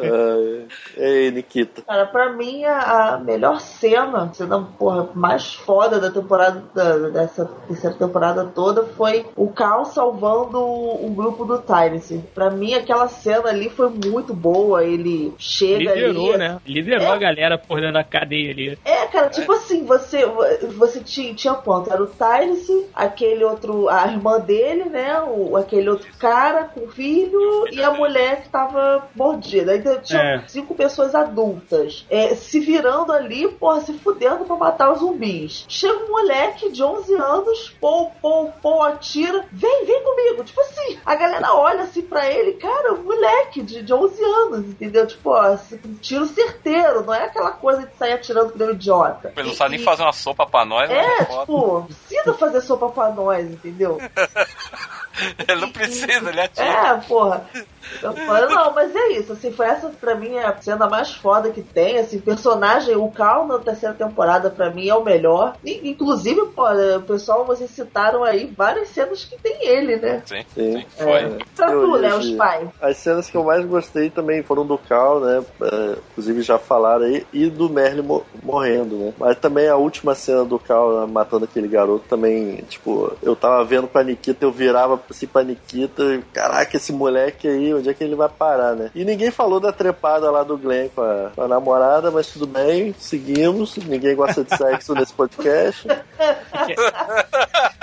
É, Ei, Nikita. Cara, pra mim a, a melhor cena, cena porra, mais foda da temporada, da- dessa terceira temporada toda, foi o Cal salvando o grupo do Tyrese. Pra mim aquela cena ali foi muito boa. Ele chega Liderou, ali. né? Liderou a galera por dentro da cadeia ali. É, cara, tipo assim, você, você tinha, tinha quanto? Era o Tyrese, aquele outro, a irmã dele, né? O, aquele outro cara com o filho e a mulher que tava mordida. Então tinha É. cinco pessoas adultas é, se virando ali, porra, se fudendo pra matar os zumbis. Chega um moleque de 11 anos, pô, pô, pô, atira, vem, vem comigo. Tipo assim, a galera olha assim pra ele, cara, um moleque de, de 11 anos, entendeu? Tipo, ó, um tiro certeiro, não é aquela coisa de sair atirando que nem um idiota. Ele não sabe nem fazer uma sopa pra nós, mas é, é tipo, precisa fazer sopa pra nós, entendeu? Ele não precisa, ele atira. É, porra. Não, mas é isso, assim, foi essa pra mim é a cena mais foda que tem, assim, personagem, o Cal na terceira temporada pra mim é o melhor. E, inclusive, pô, o pessoal, vocês citaram aí várias cenas que tem ele, né? Sim, Sim. sim, foi. É. Pra tu, ia Léo dizer. Pai. As cenas que eu mais gostei também foram do Cal, né? É, inclusive já falaram aí, e do Merlin mo- morrendo, né? Mas também a última cena do Cal né, matando aquele garoto também, tipo, eu tava vendo com a Nikita, eu virava assim pra Nikita, e, caraca, esse moleque aí, onde é que ele vai parar, né? E ninguém falou da trepada lá do Glenn com a, com a namorada, mas tudo bem, seguimos. Ninguém gosta de sexo nesse podcast.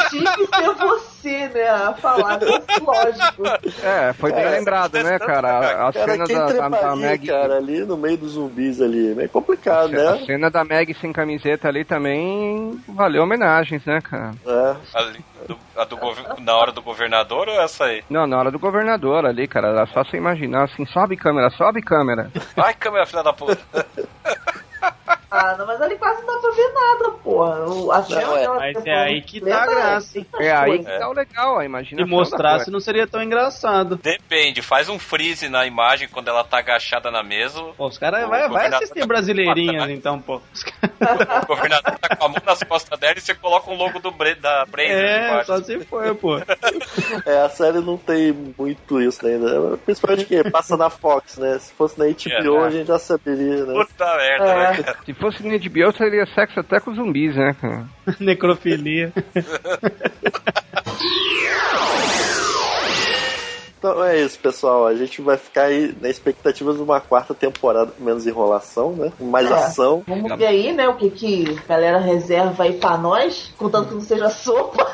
Tinha que ser você, né, a falar, lógico. É, foi bem É, lembrado, né, cara? A, a Cara, cena da, da, da Meg. cara, ali no meio dos zumbis ali, é complicado, A né? cena da Meg sem camiseta ali também valeu homenagens, né, cara? É. Ali, do- a do na hora do governador ou essa aí? Não, na hora do governador ali, cara, era só você imaginar assim, sobe câmera, sobe câmera. Vai, câmera, filha da puta. Ah, não, mas ali quase não dá pra ver nada, porra. O- A Não, é. Mas é aí que tá a graça. É aí que tá o legal, a Se imaginação. mostrasse, da não seria tão engraçado. Depende, faz um freeze na imagem quando ela tá agachada na mesa. Pô, os caras vai, vai assistir tá brasileirinhas, então, pô. O governador tá com a mão nas costas dela e você coloca o logo do Bre da Brazer É, só se for, pô. É, a série não tem muito isso ainda. Principalmente que passa na Fox, né? Se fosse na HBO, É, a gente já saberia, né? Puta merda, É. né, cara? Se fosse no HBO, seria sexo até com zumbis, né, cara? Necrofilia. Então é isso, pessoal. A gente vai ficar aí na expectativa de uma quarta temporada com menos enrolação, né? Com mais É. ação. Vamos ver aí, né, o que que a galera reserva aí pra nós, contanto que não seja sopa.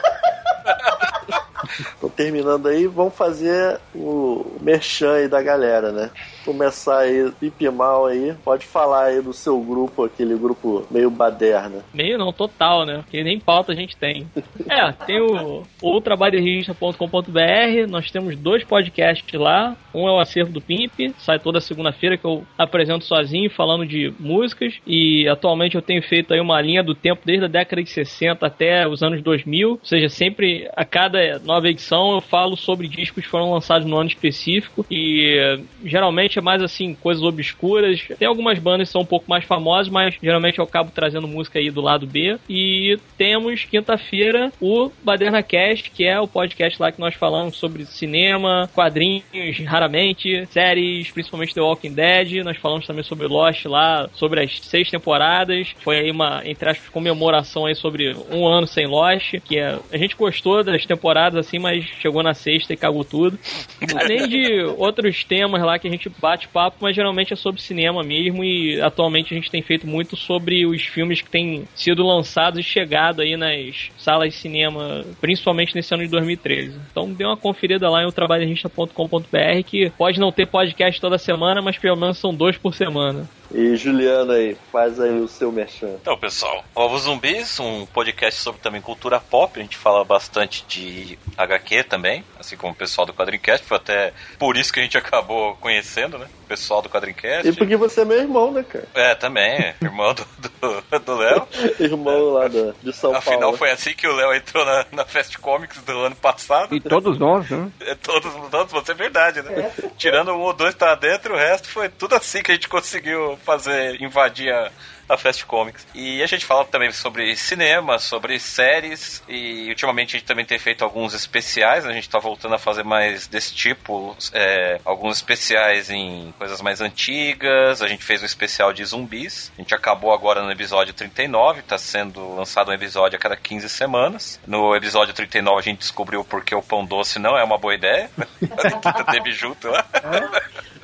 Então, terminando aí, vamos fazer o merchan aí da galera, né? Começar aí, Pipi Mal aí, pode falar aí do seu grupo, aquele grupo meio baderna. Meio não, total, né? Porque nem pauta a gente tem. É, tem o ultrabaderrista.com.br, nós temos dois podcasts lá. Um é o Acervo do Pimp, sai toda segunda-feira que eu apresento sozinho, falando de músicas. E atualmente eu tenho feito aí uma linha do tempo desde a década de 60 até os anos 2000. Ou seja, sempre a cada nova edição eu falo sobre discos que foram lançados no ano específico. E geralmente geralmente é mais assim, coisas obscuras. Tem algumas bandas que são um pouco mais famosas, mas geralmente eu acabo trazendo música aí do lado B. E temos quinta-feira o Baderna Cast, que é o podcast lá que nós falamos sobre cinema, quadrinhos, raramente, séries, principalmente The Walking Dead. Nós falamos também sobre Lost lá, sobre as seis temporadas. Foi aí uma, entre aspas, comemoração aí sobre um ano sem Lost, que é, a gente gostou das temporadas assim, mas chegou na sexta e cagou tudo. Além de outros temas lá que a gente bate papo, mas geralmente é sobre cinema mesmo e atualmente a gente tem feito muito sobre os filmes que têm sido lançados e chegado aí nas salas de cinema, principalmente nesse ano de 2013. Então dê uma conferida lá em trabalhista.com.br que pode não ter podcast toda semana, mas pelo menos são dois por semana. E Juliana aí, faz aí o seu merchan. Então, pessoal, Ovos Zumbis, um podcast sobre também cultura pop. A gente fala bastante de HQ também, assim como o pessoal do Quadrincast. Foi até por isso que a gente acabou conhecendo, né? O pessoal do Quadrincast. E porque você é meu irmão, né, cara? É, também. Irmão do, do, do Léo. irmão lá do, de São Afinal, Paulo. foi assim que o Léo entrou na, na Fast Comics do ano passado. E todos nós, né? É, todos, todos, você é verdade, né? Tirando um ou dois tá dentro, o resto foi tudo assim que a gente conseguiu fazer, invadir a, a Fast Comics. E a gente fala também sobre cinema, sobre séries, e ultimamente a gente também tem feito alguns especiais, a gente tá voltando a fazer mais desse tipo, é, alguns especiais em coisas mais antigas, a gente fez um especial de zumbis, a gente acabou agora no episódio 39, tá sendo lançado um episódio a cada 15 semanas. No episódio 39 a gente descobriu porque o pão doce não é uma boa ideia, a teve junto lá.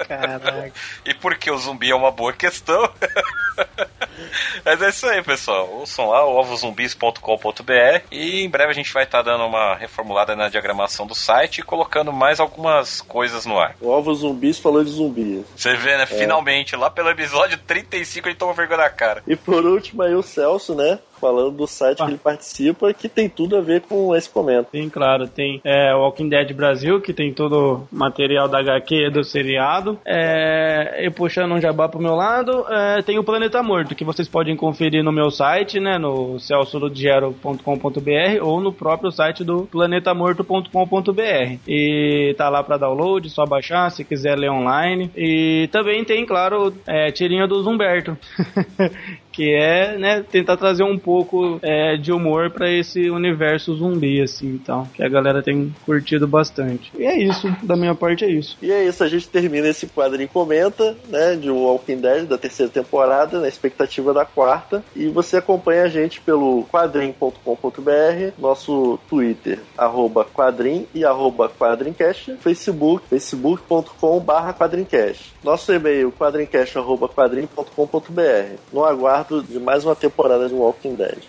Caraca. E porque o zumbi é uma boa questão. Mas é isso aí, pessoal. Ouçam lá, ovozumbis.com.br e em breve a gente vai estar dando uma reformulada na diagramação do site e colocando mais algumas coisas no ar. O Ovo Zumbis falou de zumbi. Você vê, né? Finalmente, lá pelo episódio 35 a gente tomou vergonha na cara. E por último aí o Celso, né? Falando do site que ele participa, que tem tudo a ver com esse comento. Sim, claro. Tem é, Walking Dead Brasil, que tem todo o material da HQ do seriado. É, e puxando um jabá pro meu lado, é, tem o Planeta Morto, que vocês podem conferir no meu site, né? No celsolodiero.com.br ou no próprio site do planetamorto.com.br. E tá lá para download, só baixar se quiser ler online. E também tem, claro, é, tirinha do Zumberto. que é, né, tentar trazer um pouco é, de humor para esse universo zumbi, assim, então, que a galera tem curtido bastante. E é isso, da minha parte é isso. E é isso, a gente termina esse quadrinho comenta, né, de Walking Dead da terceira temporada, na expectativa da quarta, e você acompanha a gente pelo quadrim.com.br, nosso Twitter, arroba quadrim e arroba quadrincast, Facebook, facebook.com barra quadrincast. Nosso e-mail, quadrincast arroba quadrim.com.br. No aguardo de mais uma temporada de Walking Dead.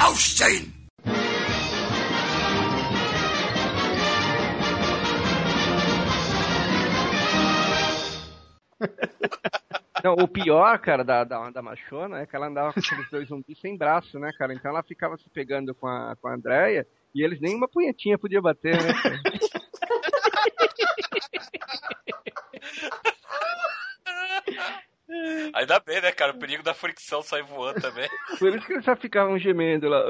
Aufstehen! Não, o pior, cara, da, da, da machona é que ela andava com aqueles dois zumbis sem braço, né, cara? Então ela ficava se pegando com a, com a Andrea e eles nem uma punhetinha podia bater, né? Ainda bem, né, cara? O perigo da fricção sair voando também. Por isso que eles só ficavam gemendo lá.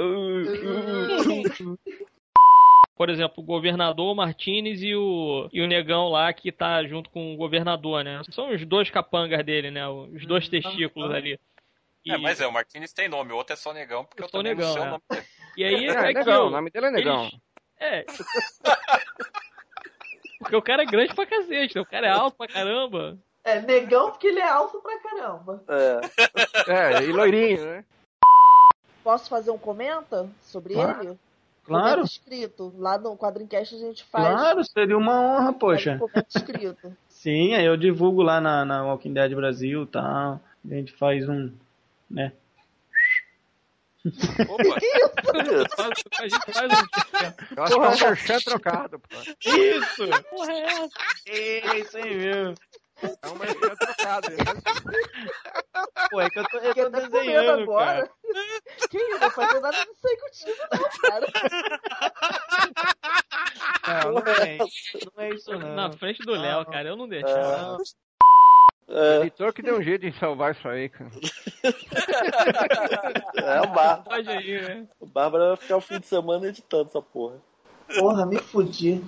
Por exemplo, o governador Martinez e o, e o negão lá que tá junto com o governador, né? São os dois capangas dele, né? Os dois testículos ali. E- É, mas é, o Martinez tem nome, o outro é só negão, porque eu, sou também negão, não sei é. o nome dele. E aí É, é, negão, o nome dele é negão. eles- É. Porque o cara é grande pra cacete, né? O cara é alto pra caramba. É negão porque ele é alto pra caramba. É. É, e loirinho, né? Posso fazer um comenta sobre Claro. ele? Claro. Comenta escrito. Lá no Quadrincast a gente faz. Claro, seria uma honra, poxa. comento escrito. Sim, aí eu divulgo lá na, na Walking Dead Brasil e tal. A gente faz um. né? Opa, Faz- A gente faz um. Eu acho que é um merchan trocado, pô. Isso! Porra, é essa? É isso aí mesmo. É um merchan trocado. Pô, é que eu tô, eu tô tá desenhando, agora. cara. Quem não vai fazer nada disso aí contigo, não, cara. Não, não é, não é isso não. Na frente do Léo, cara, eu não deixava. O É, editor que deu um jeito de salvar isso aí, cara. é a Bárbara. Né? A Bárbara vai ficar o fim de semana editando essa porra. Porra, me fudi.